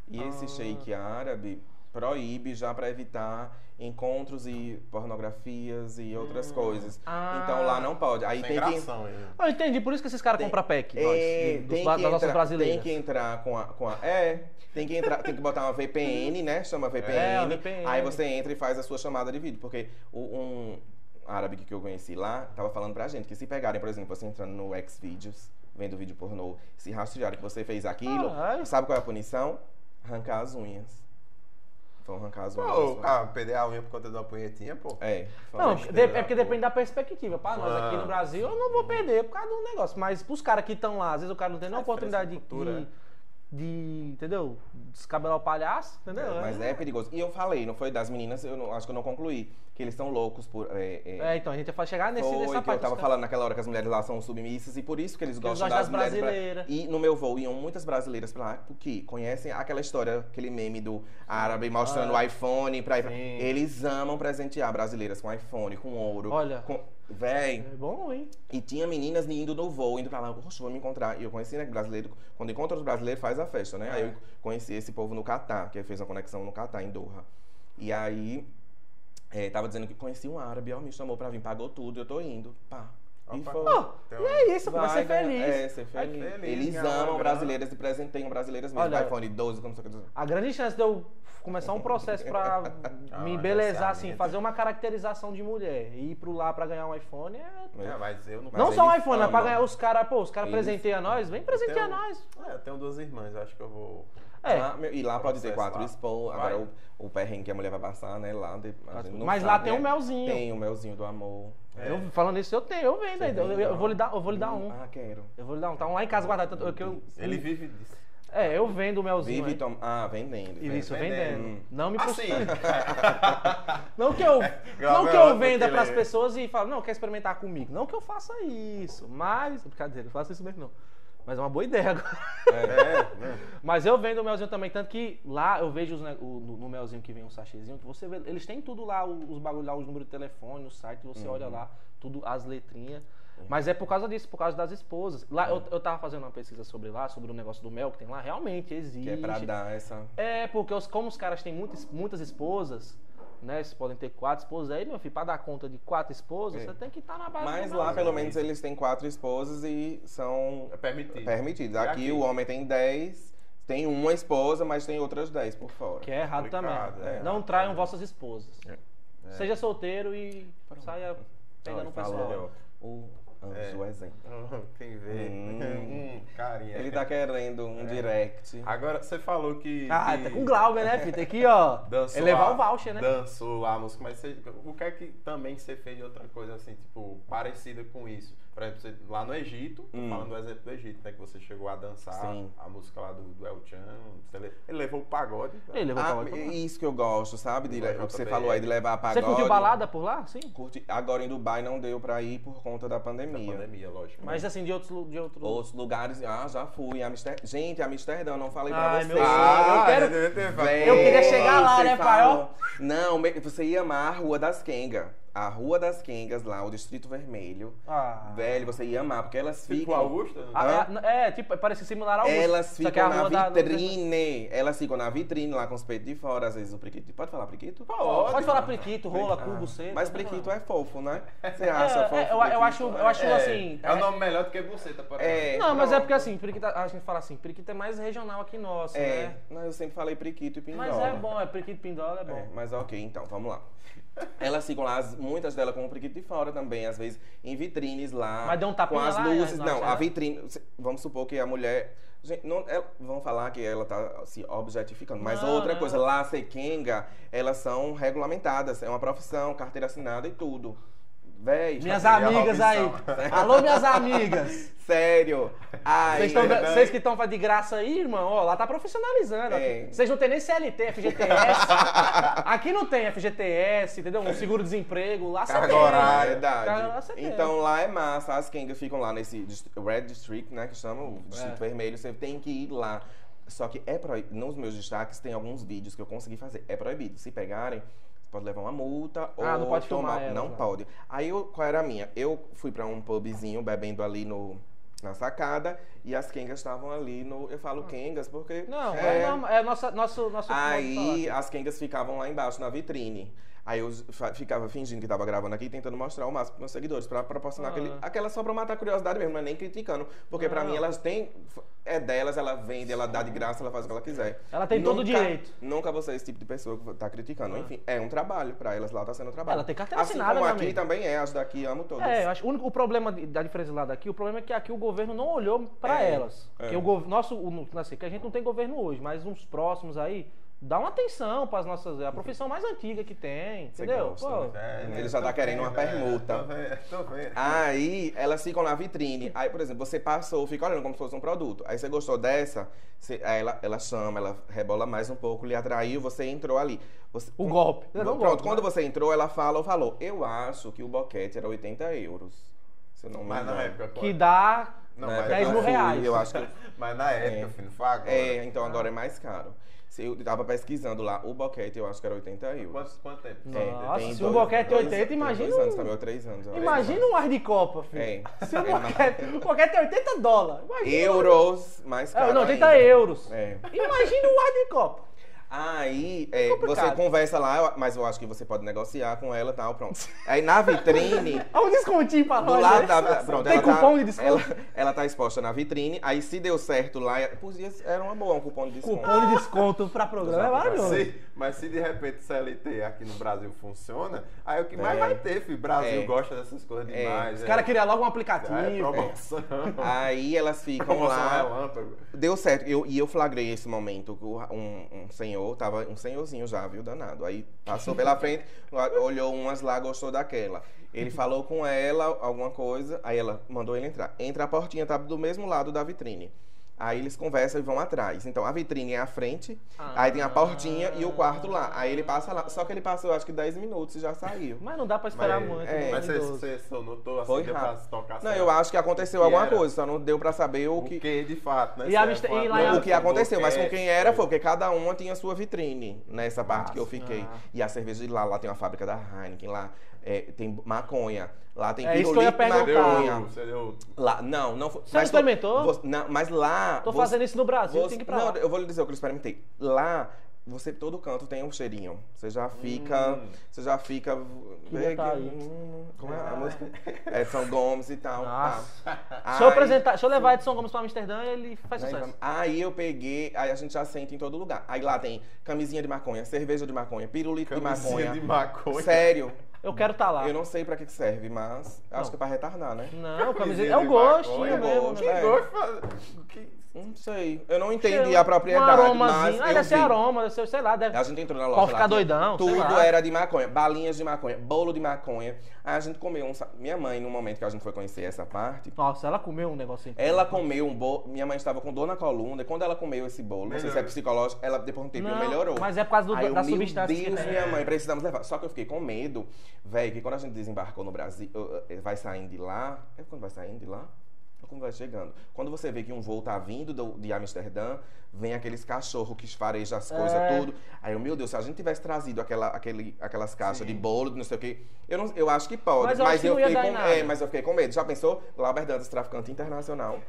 E esse Ah. sheik árabe proíbe já para evitar encontros e pornografias e outras coisas. Ah. Então lá não pode. Aí Sem tem que gração aí. Ah, eu entendi, por isso que esses caras Tem- compram PEC, é, nós, de- dos tem ba- que das nossas entrar- brasileiras. Tem que entrar com a, com a. É, tem que entrar, tem que botar uma VPN, né? Chama VPN. [LAUGHS] É, uma VPN. Aí você entra e faz a sua chamada de vídeo. Porque o- um árabe que eu conheci lá tava falando pra gente que se pegarem, por exemplo, você entrando no Xvideos, vendo vídeo pornô, se rastrearem que você fez aquilo, Caralho. sabe qual é a punição? Arrancar as unhas. Vão arrancar as unhas. Pô, cara, perder a unha por conta de uma punhetinha, pô. É. Não, de- é porque depende da perspectiva. Pra nós aqui Ah. no Brasil, eu não vou perder por causa do negócio. Mas pros caras que estão lá, às vezes o cara não tem nem É oportunidade de, de de, de- entendeu? Descabelar o palhaço, entendeu? Mas é perigoso. E eu falei, não foi das meninas, eu não- acho que eu não concluí, que eles estão loucos por. é, é, É, então, a gente vai chegar nesse, Foi nessa que eu parte. tava dos falando naquela hora que as mulheres lá são submissas e por isso que eles Que gostam das, das brasileiras. E no meu voo iam muitas brasileiras pra lá que conhecem aquela história, aquele meme do árabe mostrando Ah. o iPhone pra pra... Eles amam presentear brasileiras com iPhone, com ouro. Olha. Com... Véi. É bom, hein? E tinha meninas indo no voo, indo pra lá, oxe, vou me encontrar. E eu conheci, né, brasileiro, quando encontra os brasileiros, faz a festa, né? Aí eu conheci esse povo no Catar, que fez uma conexão no Catar, em Doha. E aí, eh, tava dizendo que conheci um árabe, ó, me chamou pra vir, pagou tudo, eu tô indo. Pá. E Opa. foi. Ó, Então, e é isso, vai, ser ganhar- feliz. É, ser Vai- feliz. feliz, Eles amam brasileiras e presenteiam brasileiras mesmo. Olha- iPhone 12, como você quer dizer. A grande chance de eu começar um processo pra [LAUGHS] me Ah, embelezar, desse assim, fazer uma caracterização de mulher e ir pro lá pra ganhar um iPhone é. É, mas eu não não só um iPhone, mas pra amam. ganhar os caras, pô, os caras presenteiam nós, vem presentear tenho- nós. É, eu tenho duas irmãs, eu acho que eu vou. É. Lá, meu, e lá pode ter quatro. Vai. Agora o, o perrengue que a mulher vai passar, né? Lá. de- Mas lá sabe, tem né? um melzinho. Tem o melzinho do amor. É. Eu, falando isso, eu tenho, eu vendo ainda. Eu, eu ó. vou lhe dar, eu vou lhe dar um. Ah, quero. Eu vou lhe dar um. Tá um lá em casa guardado. tanto que eu, Ele vive disso. É, eu vendo o melzinho. Vive aí. tom... Ah, vendendo. Isso, vendendo. vendendo. Hum. Não me Assim. [LAUGHS] Não que eu, [LAUGHS] não que eu venda aquele- pras pessoas e falo, não, quer experimentar comigo. Não que eu faça isso, mas. Brincadeira, eu faço isso mesmo não. Mas é uma boa ideia agora. É, né? [LAUGHS] Mas eu vendo o melzinho também, tanto que lá eu vejo os ne- o- no, no melzinho que vem um sachêzinho, que você vê, eles têm tudo lá, os bagulho lá, os números de telefone, o site, você Uhum. olha lá, tudo, as letrinhas. Mas é por causa disso, por causa das esposas. Lá, eu, eu tava fazendo uma pesquisa sobre lá, sobre o negócio do mel que tem lá, realmente existe. Que é pra dar essa. É, porque os, como os caras têm muitas, muitas esposas, né? Vocês podem ter quatro esposas aí, meu filho, pra dar conta de quatro esposas, É. você tem que estar na base Mas lá, pelo menos, eles têm quatro esposas e são É permitido. permitidos. E Aqui, aqui? o homem tem dez, tem uma esposa, mas tem outras dez por fora. Que é errado também. É. Não traiam vossas esposas. É. Seja solteiro e saia pegando o pessoal. O anjo, É. o exemplo. [LAUGHS] Quem vê. Hum. Hum, [LAUGHS] carinha. Ele tá querendo um direct. Agora, você falou que. Ah, que tá com Glauber, né, filho? Tem que, ó, Dançou elevar a- o voucher, né? Dançou a música, mas você, o que é que também você fez de outra coisa assim, tipo, parecida com isso? Por exemplo, você, lá no Egito, Hum. falando do exemplo do Egito, né? Que você chegou a dançar Sim. a música lá do, do El Chan. você le- ele levou o pagode. né? Ele levou Ah, lá. é isso que eu gosto, sabe? De, o que você falou aí de levar a Você pagode. curtiu balada por lá? Sim. Curti- Agora em Dubai não deu pra ir por conta da Da pandemia. pandemia, lógico. Mas assim, de outros. De outros... Outros lugares, ah, já fui. Amster... Gente, Amsterdã, eu não falei pra Ai, você. meu sonho. eu quero- Eu queria chegar lá, você né, pai. Não, você ia amar a Rua das Kenga. A Rua das Quengas lá, o Distrito Vermelho. Ah. Velho, você ia amar, porque elas Tipo ficam. Augusta? Ah, é, é, tipo, parece similar ao Augusto, Elas é a ficam na rua da- vitrine. Elas ficam na vitrine lá com os peitos de fora, às vezes o priquito. Pode falar priquito? Pode, Pode. falar priquito, rola, Ah, cubo, cedo. Mas pode priquito é fofo, né? Você É, acha é, fofo? eu, eu priquito? acho, eu acho é, assim. É o nome melhor do que buceta, por exemplo. É, Não, mas é porque assim, periquito, a gente fala assim, periquito é mais regional aqui nosso, É, né? não, eu sempre falei priquito e pindola. Mas é bom, é periquito pindola, é bom. É, mas ok, então, vamos lá. Elas ficam lá, as- muitas delas com o priquito de fora também, às vezes em vitrines lá. Mas deu um Com tapinha as lá, luzes. não Não, a né? vitrine. Vamos supor que a mulher. Gente, não, vão falar que ela tá se objetificando. Mas Não, outra não. coisa, lá, Sequenga, elas são regulamentadas. É uma profissão, carteira assinada e tudo. Véi, Minhas amigas aí. [LAUGHS] Alô, minhas amigas. [LAUGHS] sério. Vocês verdade. Que estão de graça aí, irmão, ó, lá tá profissionalizando. É. Vocês não tem nem CLT, FGTS. [LAUGHS] Aqui não tem FGTS, entendeu? Um seguro-desemprego. Lá Carga horária. Verdade. Você tem. então lá é massa, as Kengas ficam lá nesse Red District, né? Que chama o Distrito É. Vermelho, você tem que ir lá. Só que é proibido. Nos meus destaques tem alguns vídeos que eu consegui fazer. É proibido. Se pegarem, pode levar uma multa Ah, ou não pode filmar tomar. elas, não né? pode. Aí eu- qual era a minha? Eu fui pra um pubzinho bebendo ali no. Na sacada e as Kengas estavam ali no. Eu falo Kengas porque. Não, é, normal, é nossa, nosso, nosso Aí as Kengas ficavam lá embaixo na vitrine. Aí eu ficava fingindo que tava gravando aqui, tentando mostrar o máximo pros meus seguidores, pra proporcionar Ah. aquele, aquela só pra matar a curiosidade mesmo, não é nem criticando. Porque pra Não. mim elas têm. É delas, ela vende, ela dá de graça, ela faz o que ela quiser. Ela tem todo o Nunca- direito. Nunca vou ser esse tipo de pessoa que tá criticando. Ah. Enfim, é um trabalho pra elas lá, tá sendo um trabalho. Ela tem carteira assim assinada, como aqui amigo. também é, as daqui amo todas. É, eu acho, o único o problema da diferença lá daqui, o problema é que aqui o governo não olhou pra É, elas. é. Porque o nosso, o, assim, que a gente não tem governo hoje, mas uns próximos aí, dá uma atenção para as nossas, é a profissão mais antiga que tem, Você entendeu? gosta, Pô, É, Ele né, já tô tá querendo uma vendo, é, permuta. Tô vendo, tô vendo. Aí elas ficam na vitrine. Aí, por exemplo, você passou, fica olhando como se fosse um produto. Aí você gostou dessa, você- aí ela, ela chama, ela rebola mais um pouco, lhe atraiu, você entrou ali. Você- O golpe. Pronto, golpe, quando né? você entrou, ela fala ou falou. Eu acho que o boquete era 80 euros. Se não Mas na época. pô, Que dá Não, Na mas época 10 eu mil reais. Eu acho que. [LAUGHS] Mas na época, É. filho, não foi agora. É, então agora é mais caro. Eu tava pesquisando lá, o boquete eu acho que era 80 euros. Quanto, quanto tempo? É, Nossa, tem se dois- um boquete dois- 80, tem imagina Dois anos também, ou três anos. Imagina um ar de Copa, filho. É. Se um É boquete, o boquete é 80 dólares. Imagina Euros, mais caro. É, não, 80 ainda. euros. É. Imagina um ar de Copa. Aí, é, Complicado. você conversa lá, mas eu acho que você pode negociar com ela e tal, pronto. Aí na vitrine, [LAUGHS] Olha um descontinho pra nós. lado né? da. Pronto, Tem ela cupom tá, de desconto? Ela, ela tá exposta na vitrine, aí se deu certo lá, podia, era uma boa, um cupom de desconto. Cupom de desconto pra programa é maravilhoso. Se- mas se de repente CLT aqui no Brasil funciona, aí o que mais É. vai ter, filho? Brasil É. gosta dessas coisas É. demais. Os caras queriam logo um aplicativo. É, promoção. [LAUGHS] Aí elas ficam Promoção lá. relâmpago. Deu certo. Eu, e eu flagrei esse momento. Um, um senhor, tava um senhorzinho já, viu, danado. Aí passou pela frente, olhou umas lá, gostou daquela. Ele falou com ela alguma coisa, aí ela mandou ele entrar. Entra a portinha, tá do mesmo lado da vitrine. Aí eles conversam e vão atrás. Então a vitrine é à frente, aí tem a portinha e o quarto lá. Aí ele passa lá. Só que ele passou acho que 10 minutos e já saiu. Mas não dá pra esperar Mas- muito. é, né, Mas você, você só notou assim, Foi deu pra tocar Não, certo? eu acho que aconteceu que alguma era? coisa, só não deu pra saber o O que. que de fato, né? E a foi e lá o que aconteceu, mas com quem era foi, porque cada uma tinha sua vitrine nessa parte que eu fiquei. Ah. E a cerveja de lá, lá tem uma fábrica da Heineken, lá é, tem maconha, lá tem É isso que eu ia pirulito de perguntar. maconha. Você deu... Lá, não, não foi. Você não tô- experimentou? você- não, mas lá. Tô você- fazendo isso no Brasil, você- tem que ir pra Não, lá. eu vou lhe dizer o que eu experimentei. Lá, você, todo canto tem um cheirinho. Você já fica. Hum. Você já fica. Tá aí. Hum, Como é a música? [LAUGHS] Edson Gomes e tal. Nossa. tá. Se eu Aí- apresentar, se eu levar Edson Gomes pra Amsterdã, ele faz Aí, sucesso. Aí eu peguei, aí a gente já sente em todo lugar. Aí lá tem camisinha de maconha, cerveja de maconha, pirulito de Camisinha maconha. de maconha. Sério, Eu quero estar lá. eu não sei pra que que serve, mas Não. acho que é pra retornar, né? Não, camiseta. É o gostinho maconha, mesmo. gosto. né? Que É. gosto. Que... Não sei, eu não entendi a propriedade, Um mas aromazinho. Ah, eu deve ser vi. aroma, deve ser, sei lá, deve. A gente entrou na loja ficar lá, tinha- doidão, sei Tudo lá. era de maconha, balinhas de maconha, bolo de maconha. Aí a gente comeu um... Minha mãe, no momento que a gente foi conhecer essa parte, Nossa, ela comeu um negocinho. ela comeu um bolo... Minha mãe estava com dor na coluna, e quando ela comeu esse bolo, não sei se é psicológico, ela depois de um Não, melhorou. mas é por causa do- Aí eu, da meu substância que Deus, minha mãe, precisamos levar. Só que eu fiquei com medo, velho, que quando a gente desembarcou no Brasil, vai saindo de lá... É quando vai saindo de lá? Como vai chegando. Quando você vê que um voo tá vindo do- de Amsterdã, vem aqueles cachorros que esfarejam as coisas É. tudo. Aí eu, meu Deus, se a gente tivesse trazido aquela, aquele, aquelas caixas Sim. de bolo, de não sei o quê, eu, não, eu acho que pode. Mas eu que não ia fiquei com, é, mas eu fiquei com medo. Já pensou? Glauber Dantas, traficante internacional.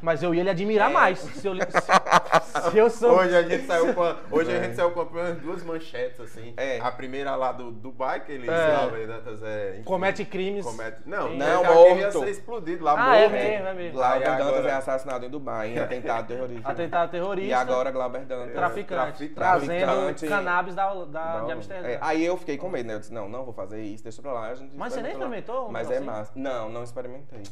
Mas eu ia lhe admirar É. mais. Se eu, se, se eu sou. Hoje a gente saiu com, a- hoje a É. gente saiu com apenas duas manchetes, assim. É. A primeira lá do Dubai, que eles É. Glauber Dantas é. enfim, Comete crimes. comete- Não, Sim. Não, morto. ser explodido lá, Ah, morto. é mesmo, é mesmo. Glauber Aí Dantas agora- é assassinado em Dubai, em atentado terrorista. Atentado terrorista. E agora Glauber Dantas. Traficante. Trafic- trazendo traficante. cannabis da, da, de Amsterdã. é, aí eu fiquei com medo, né? Eu disse, não, não vou fazer isso, deixa pra lá. A gente Mas você nem lá. experimentou Mas é massa. Não, não experimentei.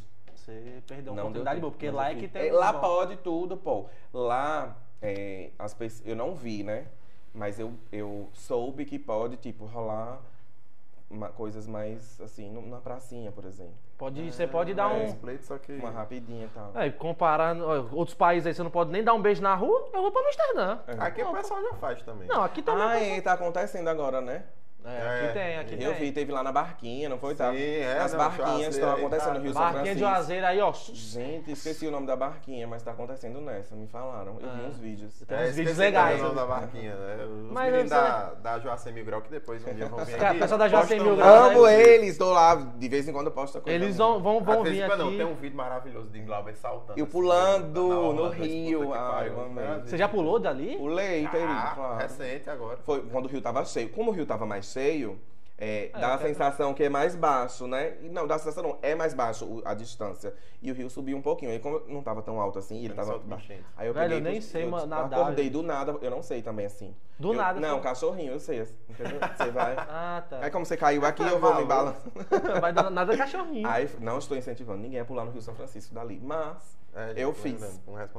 Você perdeu uma Não oportunidade boa, porque lá é que tem. É, Lá pode tudo, pô. Lá, é, as pessoas, eu não vi, né? Mas eu, eu soube que pode, tipo, rolar uma- coisas mais, assim, na pracinha, por exemplo. Pode, você pode dar É, um. split, só que... Uma rapidinha e tal. É, comparando ó, outros países aí, você não pode nem dar um beijo na rua, eu vou pra Amsterdã. Aqui o pessoal já faz também. Não, aqui também. Ah, é, tá acontecendo agora, né? É, É, aqui tem, aqui Eu tem. vi, teve lá na barquinha, não foi? Tá? Sim, é, As não, barquinhas estão aí acontecendo tá- no Rio São Barquinha de Francisco. Juazeiro aí, ó. Gente, esqueci o nome da barquinha, mas tá acontecendo nessa, me falaram. Eu vi Ah. uns vídeos. Tem uns esqueci vídeos legais. o nome da barquinha, né? Os Mas meninos da, da Joacim Mil Grau, que depois um dia vão vir Os caras- aqui. pessoal da postam Mil Grau, Amo né? eles, tô lá, de vez em quando eu posto coisa. Eles vão, vão, vão vir quando Não, aqui. tem um vídeo maravilhoso de Glauber saltando. Eu assim, pulando na orla no rio. eu. Você já pulou dali? Pulei, Ah, claro. recente agora. Foi quando o rio tava cheio. Como o rio tava mais cheio, é, É, dá a sensação que é mais baixo, né? E Não, dá a sensação não, é mais baixo a distância. E o rio subiu um pouquinho. Aí como não tava tão alto assim, ele tava. Aí eu Velho, peguei, eu nem sei eu ma- nadar, acordei gente. do nada, eu não sei também assim. Do Eu- nada, Não, foi? cachorrinho, eu sei. assim, Entendeu? Você vai. [LAUGHS] Ah, tá. Aí como você caiu aqui, eu vou me balançando. [LAUGHS] Vai dar nada [LAUGHS] cachorrinho. Aí não estou incentivando ninguém a pular no Rio São Francisco dali. Mas É, eu fiz.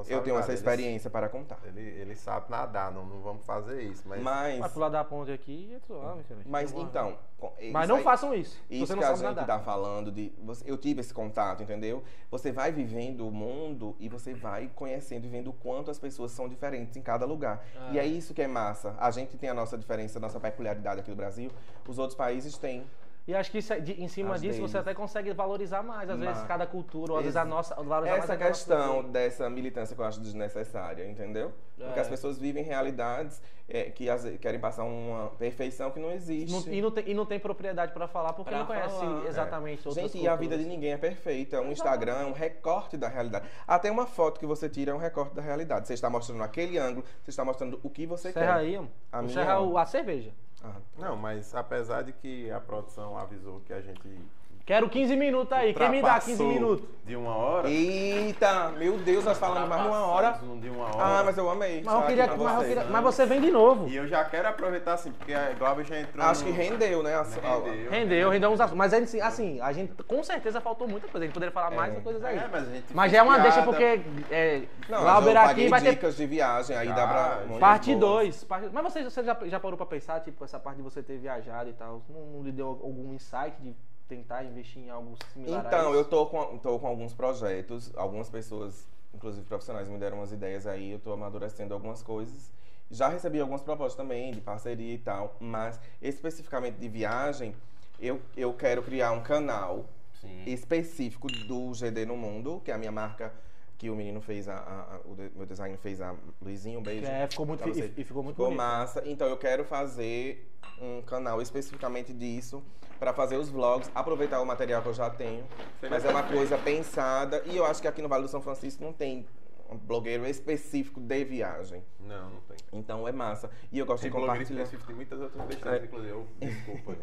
Eu tenho essa experiência para contar. Ele, ele sabe nadar, não, não vamos fazer isso. Mas, Vai Mas, pular da ponte aqui e é suave, mas então. com- Mas não aí- façam isso. Isso você não que a gente nadar. tá falando de. você- eu tive esse contato, entendeu? Você vai vivendo o mundo e você vai conhecendo e vendo o quanto as pessoas são diferentes em cada lugar. Ah. E é isso que é massa. A gente tem a nossa diferença, a nossa peculiaridade aqui do Brasil. Os outros países têm. E acho que isso é- de- em cima As disso você deles. até consegue valorizar mais, às vezes, Mas- cada cultura, ou às vezes a nossa. Valorizar mais Essa questão cultura. dessa militância que eu acho desnecessária, entendeu? Porque É. as pessoas vivem realidades é, que vezes querem passar uma perfeição que não existe. Não- e, não tem, e não tem propriedade pra falar porque Pra não conhece falar, é. exatamente outras Gente, e a vida de culturas. ninguém é perfeita. Um Instagram é um recorte da realidade. Até uma foto que você tira é um recorte da realidade. Você está mostrando aquele ângulo, você está mostrando o que você Serra quer. aí. A minha Serra, o- a cerveja. Ah, Não, mas apesar de que a produção avisou que a gente. Quero 15 minutos aí. Quem me dá 15 ultrapassou minutos? De uma hora. Eita, meu Deus, nós falamos mais de uma hora. De uma hora. Ah, mas eu amei. Mas eu queria. Mas, eu vocês. queria- mas você vem de novo. E eu já quero aproveitar assim, porque a Glauber já entrou. Acho que no- rendeu, né? Rendeu. Rendeu, rendeu uns assuntos. Mas assim, assim, a gente com certeza faltou muita coisa. A gente poderia falar mais É. coisas aí. É, mas a gente Mas já é uma deixa porque é, Não, Glauber eu aqui vai ter dicas de viagem, aí Já, dá pra... muitas parte boas. 2. Mas você, você já, já parou pra pensar, tipo, essa parte de você ter viajado e tal? Não, não lhe deu algum insight de tentar investir em algo similar a Então, isso? eu tô com, tô com alguns projetos, algumas pessoas, inclusive profissionais, me deram umas ideias aí, eu tô amadurecendo algumas coisas. Já recebi algumas propostas também de parceria e tal, mas especificamente de viagem, eu, eu quero criar um canal Sim. específico do GD no Mundo, que é a minha marca que o menino fez, a, a- a- o de- meu design fez a Luizinho, um beijo. É, ficou muito, você. e, e ficou muito Ficou bonito. massa. Então eu quero fazer um canal especificamente disso para fazer os vlogs, aproveitar o material que eu já tenho. Seria mas é uma coisa pensada e eu acho que aqui no Vale do São Francisco não tem um blogueiro específico de viagem. Não, não tem. Então é massa. E eu gosto Tem de blogueiro compartilhar. específico, tem muitas outras besteiras, É. inclusive. Eu, [LAUGHS] desculpa.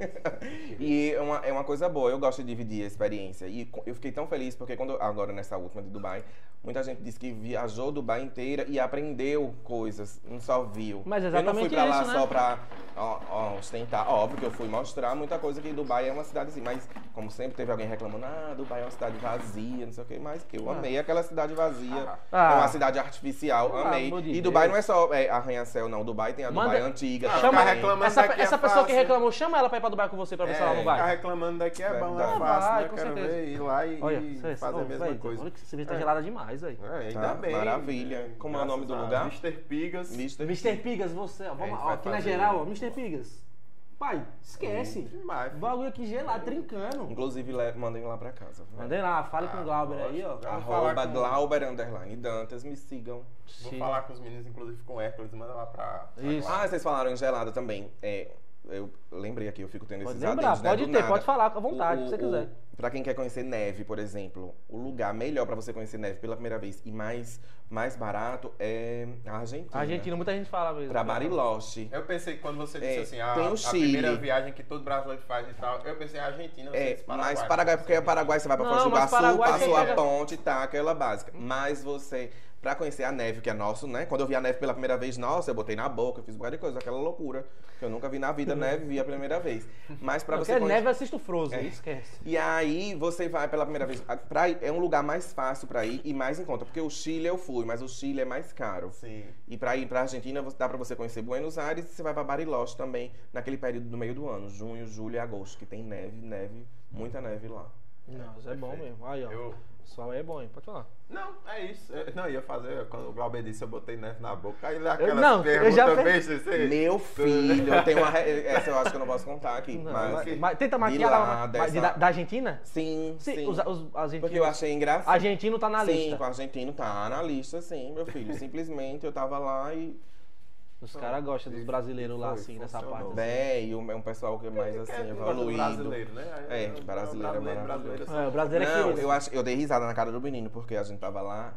E é uma, é uma coisa boa, eu gosto de dividir a experiência. E eu fiquei tão feliz porque quando agora nessa última de Dubai, muita gente disse que viajou Dubai inteira e aprendeu coisas, não só viu. Mas eu não fui exatamente pra lá né? só pra ó, ó, ostentar. Óbvio que eu fui mostrar muita coisa que Dubai é uma cidade assim, mas como sempre teve alguém reclamando, ah, Dubai é uma cidade vazia, não sei o que, mas eu Ah. amei aquela cidade vazia. Ah. É uma cidade artificial, Ah, amei. e Dubai Deus. não é só é, arranha-cel, não. Dubai tem a Manda- Dubai antiga. Ah, Chama- ficar reclamando Essa, daqui é essa pessoa que fácil. reclamou, chama ela pra ir pra Dubai com você pra ver se ela não Ficar vai. reclamando daqui é bom, é fácil, Vai, né? com Quero certeza. ver, ir lá e, Olha, e fazer oh, a mesma véi, coisa. Olha que cerveja tá É. gelada demais, velho. É, ainda Tá, bem. maravilha. Como é o nome do lugar? Mr. Pigas. Mr. Pigas, você, ó, vamos, aqui na geral, ó, Mr. Pigas. pai, esquece. Demais. O bagulho aqui gelado, trincando. Inclusive, mandem lá pra casa. Mandei lá, fale com o Ah, Glauber aí, ó. Arroba com- Glauber Underline Dantas, me sigam. Vou Sim. falar com os meninos, inclusive com o Hércules, manda lá pra. pra Isso. Ah, vocês falaram em gelado também. É, eu lembrei aqui, eu fico tendo Pode esses lembrar, adendos, né, pode ter, nada. pode falar à vontade, se você quiser. Pra quem quer conhecer neve, por exemplo, o lugar melhor pra você conhecer neve pela primeira vez e mais, mais barato é a Argentina. A Argentina, muita gente fala mesmo. Pra Bariloche. Eu pensei que quando você disse É, assim, a, tem o a Chile. primeira viagem que todo brasileiro faz e tal, eu pensei a Argentina, eu É, sei, mas Paraguai, porque é Paraguai você vai pra Foz do Iguaçu, Paraguai passou a ponte, tá, aquela básica. Mas você, pra conhecer a neve, que é nosso, né? Quando eu vi a neve pela primeira vez, nossa, eu botei na boca, eu fiz um bocado de coisa, aquela loucura. Que eu nunca vi na vida neve, vi a primeira vez. Mas pra Porque você conhecer... neve assiste o Frozen, É. esquece. E aí você vai pela primeira vez. a- Pra ir, é um lugar mais fácil pra ir e mais em conta. Porque o Chile eu fui, mas o Chile é mais caro. Sim. E pra ir pra Argentina, dá pra você conhecer Buenos Aires e você vai pra Bariloche também, naquele período do meio do ano, junho, julho e agosto, que tem neve, neve, muita neve lá. Não, isso é bom mesmo. Aí, ó. Eu. Pessoal aí é bom, hein? Pode falar. Não, é isso. Eu, não, ia fazer, quando o Glauber disse, eu botei neve na boca. Aí aquela não, eu pergunta já pe- besta, você... Meu filho, eu tenho uma. re- Essa eu acho que eu não posso contar aqui. Não, mas. mas- mas tenta de maquiar lá, lá. mas dessa- de- da, da Argentina? Sim, sim. Sim, os, os argentinos. Porque eu achei engraçado. Argentino tá na sim, lista. com o argentino tá na lista, sim, meu filho. [LAUGHS] Simplesmente eu tava lá e. Os caras gostam dos brasileiros lá, Foi, assim, nessa parte. assim. Véio, é um pessoal que é mais [LAUGHS] assim, é gosta do evoluído. brasileiro, né? É, brasileiro é maravilhoso. brasileiro, É, o brasileiro é Não, que eu, acho, eu dei risada na cara do menino, porque a gente tava lá.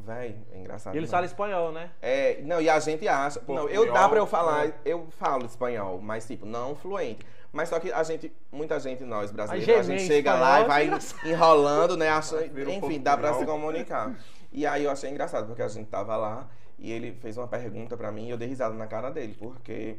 Véi, é engraçado. E eles demais. falam espanhol, né? É, não, e a gente acha. Não, eu dá pra eu falar, né? eu falo espanhol, mas tipo, não fluente. Mas só que a gente, muita gente, nós brasileiros, Mas a gente chega espanhol lá e é vai engraçado. enrolando, né? Acha, um enfim, dá pra se comunicar. E aí eu achei engraçado, porque a gente tava lá e ele fez uma pergunta pra mim e eu dei risada na cara dele, porque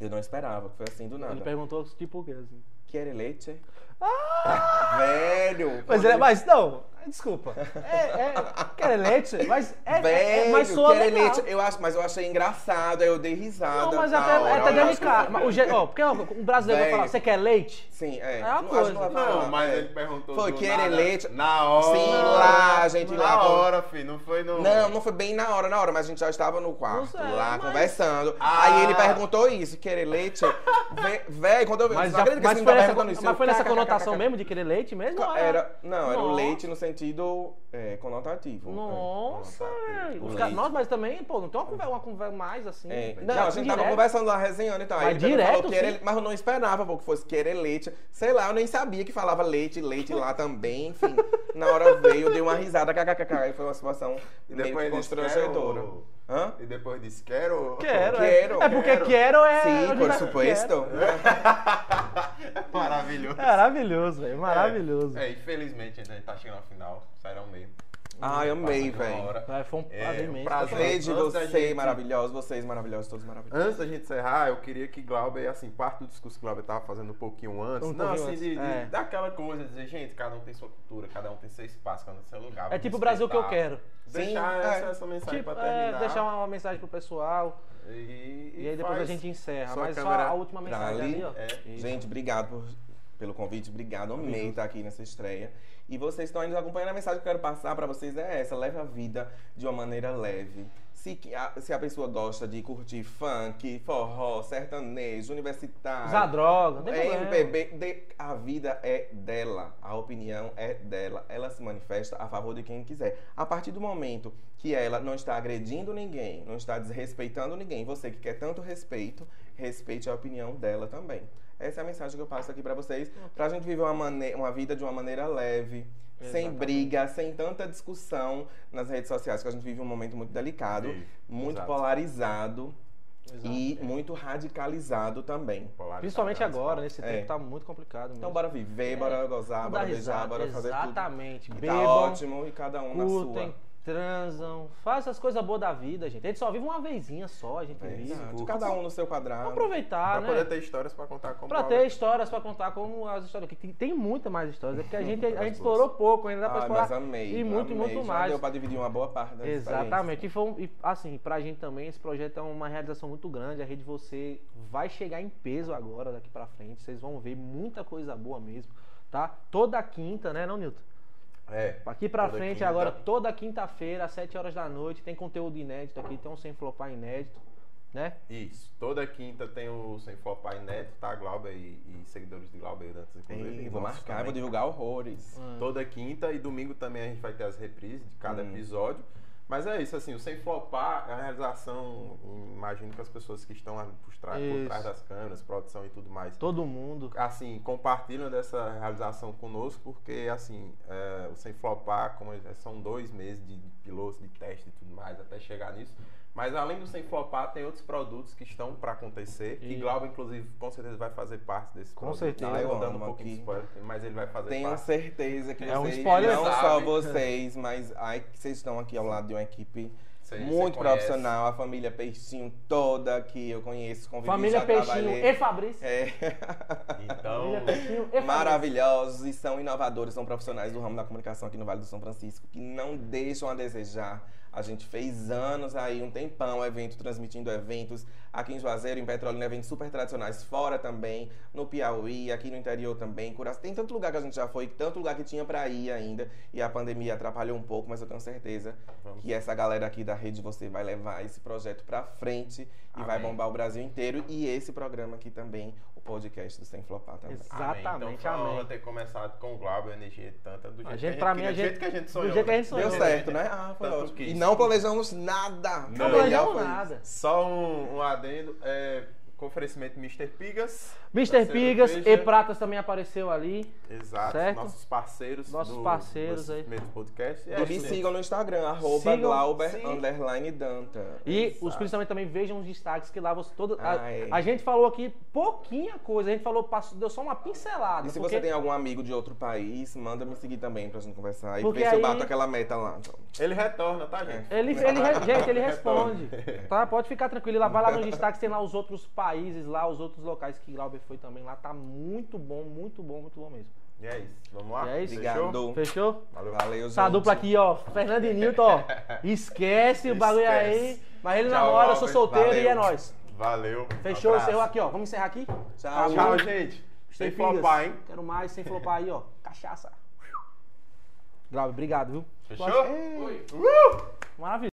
eu não esperava, foi assim do nada. Ele perguntou tipo o quê, assim. Quer leite? [LAUGHS] Velho! Mas, quando é, ele- mas não, desculpa. É, é, quer leite? Mas é, é, Velho, é mas soa legal. Eu acho, mas eu achei engraçado, aí eu dei risada. Não, mas na até, é hora, até acho que delicado. Mas o je- ó, porque um brasileiro vai falar, você quer leite? Sim, é. É uma Não, coisa. falar, Não, mas é. ele perguntou Foi, leite? Na hora. Sim, lá, a gente na lá, pô. hora, filho. Não foi no... Não, não foi bem na hora, na hora, mas a gente já estava no quarto, Não sei, lá, mas- conversando. Ah. Aí ele perguntou isso, querer leite? Vé- Véi, quando eu vi, Mas, não já- mas foi, nessa, mas foi nessa conotação mesmo de querer leite mesmo? Era, não, era o leite no sentido é, conotativo. Nossa, É. Nossa, mas também, pô, não tem uma conversa, uma conversa mais assim. É, já não, a gente tava direto. conversando lá, resenhando e tal. Aí Mas direto, falou, querer, mas eu não esperava pô, que fosse querer leite. Sei lá, eu nem sabia que falava leite, leite lá [LAUGHS] também, enfim. Na hora veio, eu dei uma risada, kkkk, e foi uma situação meio disse, constrangedora. Hã? E depois disse, quero... Quero, Quero, é. É porque quero. quero é. Sim, por vai- supuesto. [LAUGHS] Maravilhoso. É Maravilhoso, velho. Maravilhoso. É, infelizmente a gente tá chegando ao final. Saíram meio. Ai, amei, de velho. foi um É, prazer imenso. prazer. De Antes da você, gente- maravilhosos, vocês maravilhosos, todos maravilhosos. Antes da gente encerrar, eu queria que Glauber, assim, parte do discurso que Glauber tava fazendo um pouquinho antes. Um não, pouquinho assim, antes, de, de- é. daquela coisa, dizer, gente, cada um tem sua cultura, cada um tem seu espaço, cada um tem seu lugar. É vamos tipo o Brasil que eu respeitar. quero. Deixar Sim, essa, é. essa mensagem Tipo, pra é, terminar. deixar uma, uma mensagem pro pessoal. E, E, aí depois faz a gente encerra. sua Mas só câmera a última mensagem ali. ali, ó. É. Isso. Gente, obrigado por- pelo convite, obrigado. Amei estar aqui nessa estreia. E vocês estão aí nos acompanhando. A mensagem que eu quero passar pra vocês é essa: leve a vida de uma maneira leve. Se, a, se a pessoa gosta de curtir funk, forró, sertanejo, universitário. Usar droga, É. MPB, de- a vida é dela, a opinião é dela. Ela se manifesta a favor de quem quiser. A partir do momento que ela não está agredindo ninguém, não está desrespeitando ninguém, você que quer tanto respeito, respeite a opinião dela também. Essa é a mensagem que eu passo aqui pra vocês, pra gente viver uma, mane- uma vida de uma maneira leve, sem Exatamente. briga, sem tanta discussão nas redes sociais, que a gente vive um momento muito delicado, Vive, muito exato. polarizado Exato. e muito radicalizado também. Polarizado, Principalmente agora, nesse É. tempo tá muito complicado mesmo. Então bora viver, É. bora gozar, bora beijar, risada, bora fazer tudo. Exatamente. Tá ótimo e cada um na curtem, sua. Transam, façam as coisas boas da vida, gente. A gente só vive uma vezinha só, a gente É, vive. exato. cada um no seu quadrado. Aproveitar, Pra né? poder ter histórias pra contar como Pra ter histórias pra contar como as histórias. que Tem, tem muita mais histórias. É porque a gente, a gente explorou pouco, ainda dá pra Ai, explorar. mas amei. E muito, amei. muito Já mais. Deu pra dividir uma boa parte da. Exatamente. E, foi um- e, assim, pra gente também, esse projeto é uma realização muito grande. A rede você vai chegar em peso agora, daqui pra frente. Vocês vão ver muita coisa boa mesmo, tá? Toda quinta, né, não, Nilton? É. Aqui pra frente, quinta. agora, toda quinta-feira, às 7 horas da noite, tem conteúdo inédito aqui, tem um sem flopar inédito. né? Isso. Toda quinta tem o Sem Flopar Neto, tá? Glauber e, e seguidores de Glauber Dantas, inclusive. Vou marcar, também. vou divulgar horrores. Toda quinta e domingo também a gente vai ter as reprises de cada Hum. episódio. Mas é isso, assim, o Sem Flopar é a realização, imagino que as pessoas que estão por trás, por trás das câmeras, produção e tudo mais, Todo mundo. assim, compartilham dessa realização conosco, porque, assim, é, o Sem Flopar, como é- são dois meses de pilotos, de teste e tudo mais, até chegar nisso. Mas além do Sem Flopar, tem outros produtos que estão para acontecer, que E- Glauber, inclusive, com certeza vai fazer parte desse Com produto. certeza. Tá? Eu dando um pouquinho de spoiler, mas ele vai fazer Tenho parte. certeza que É um vocês, spoiler. não só Sabe. vocês, mas ai, que vocês estão aqui ao lado de uma equipe Cê- muito cê profissional, a família Peixinho toda que eu conheço, convivi, Família já Peixinho trabalhei. e Fabrício. É. Então, Família Peixinho e Fabrício. maravilhosos e são inovadores, são profissionais do ramo da comunicação aqui no Vale do São Francisco, que não deixam a desejar. A gente fez anos aí, um tempão, evento, transmitindo eventos aqui em Juazeiro, em Petrolina, eventos super tradicionais, fora também, no Piauí, aqui no interior também, Curaçao. Tem tanto lugar que a gente já foi, tanto lugar que tinha pra ir ainda, e a pandemia atrapalhou um pouco, mas eu tenho certeza Vamos. que essa galera aqui da rede você vai levar esse projeto pra frente e vai Amém. bombar o Brasil inteiro e esse programa aqui também, podcast do Sem Flopar também. Exato. Amém. Exatamente, Então amém. ter começado com o Glauber, energia tanta do jeito A que gente, a pra gente mim, a gente, jeito que a gente sonhou. do jeito que a gente né? sonhou. Deu certo, né? Ah, foi Tanto ótimo. E não planejamos nada. Não O planejamos nada. Só um, um adendo, é, com oferecimento Mr. Pigas. Mr. Pigas cerveja. e Pratas também apareceu ali. Exato, Certo? nossos parceiros. Nossos do, parceiros aí. primeiro podcast. E é E me sigam no Instagram, arroba Glauber sim. underline Danta. E Exato. os principalmente também vejam os destaques que lá você todo. A, Ai. a gente falou aqui pouquinha coisa, a gente falou, passou, deu só uma pincelada. E se porque você tem algum amigo de outro país, manda me seguir também pra gente conversar. E Porque ver se eu aí- bato aquela meta lá. Ele retorna, tá, gente? Ele, ele, re- gente, ele [LAUGHS] responde. Tá? Pode ficar tranquilo. Lá, vai lá nos destaques, tem lá os outros países, lá, os outros locais que Glauber foi também. Lá tá muito bom, muito bom, muito bom mesmo. E é isso. Vamos lá? E é isso. Fechou? Obrigado. Fechou? Valeu. Valeu. Essa dupla aqui, ó, Fernando e Nilton, ó. [LAUGHS] Esquece o bagulho aí. Mas ele Tchau, namora, eu sou solteiro e é Valeu. nóis. Valeu. Fechou, Abraço. encerrou aqui, ó. Vamos encerrar aqui? Tchau. Tchau, gente. Sem Figas. flopar, hein? Quero mais, sem flopar aí, ó. Cachaça. [LAUGHS] Glauber, obrigado, viu? Fechou? Maravilha.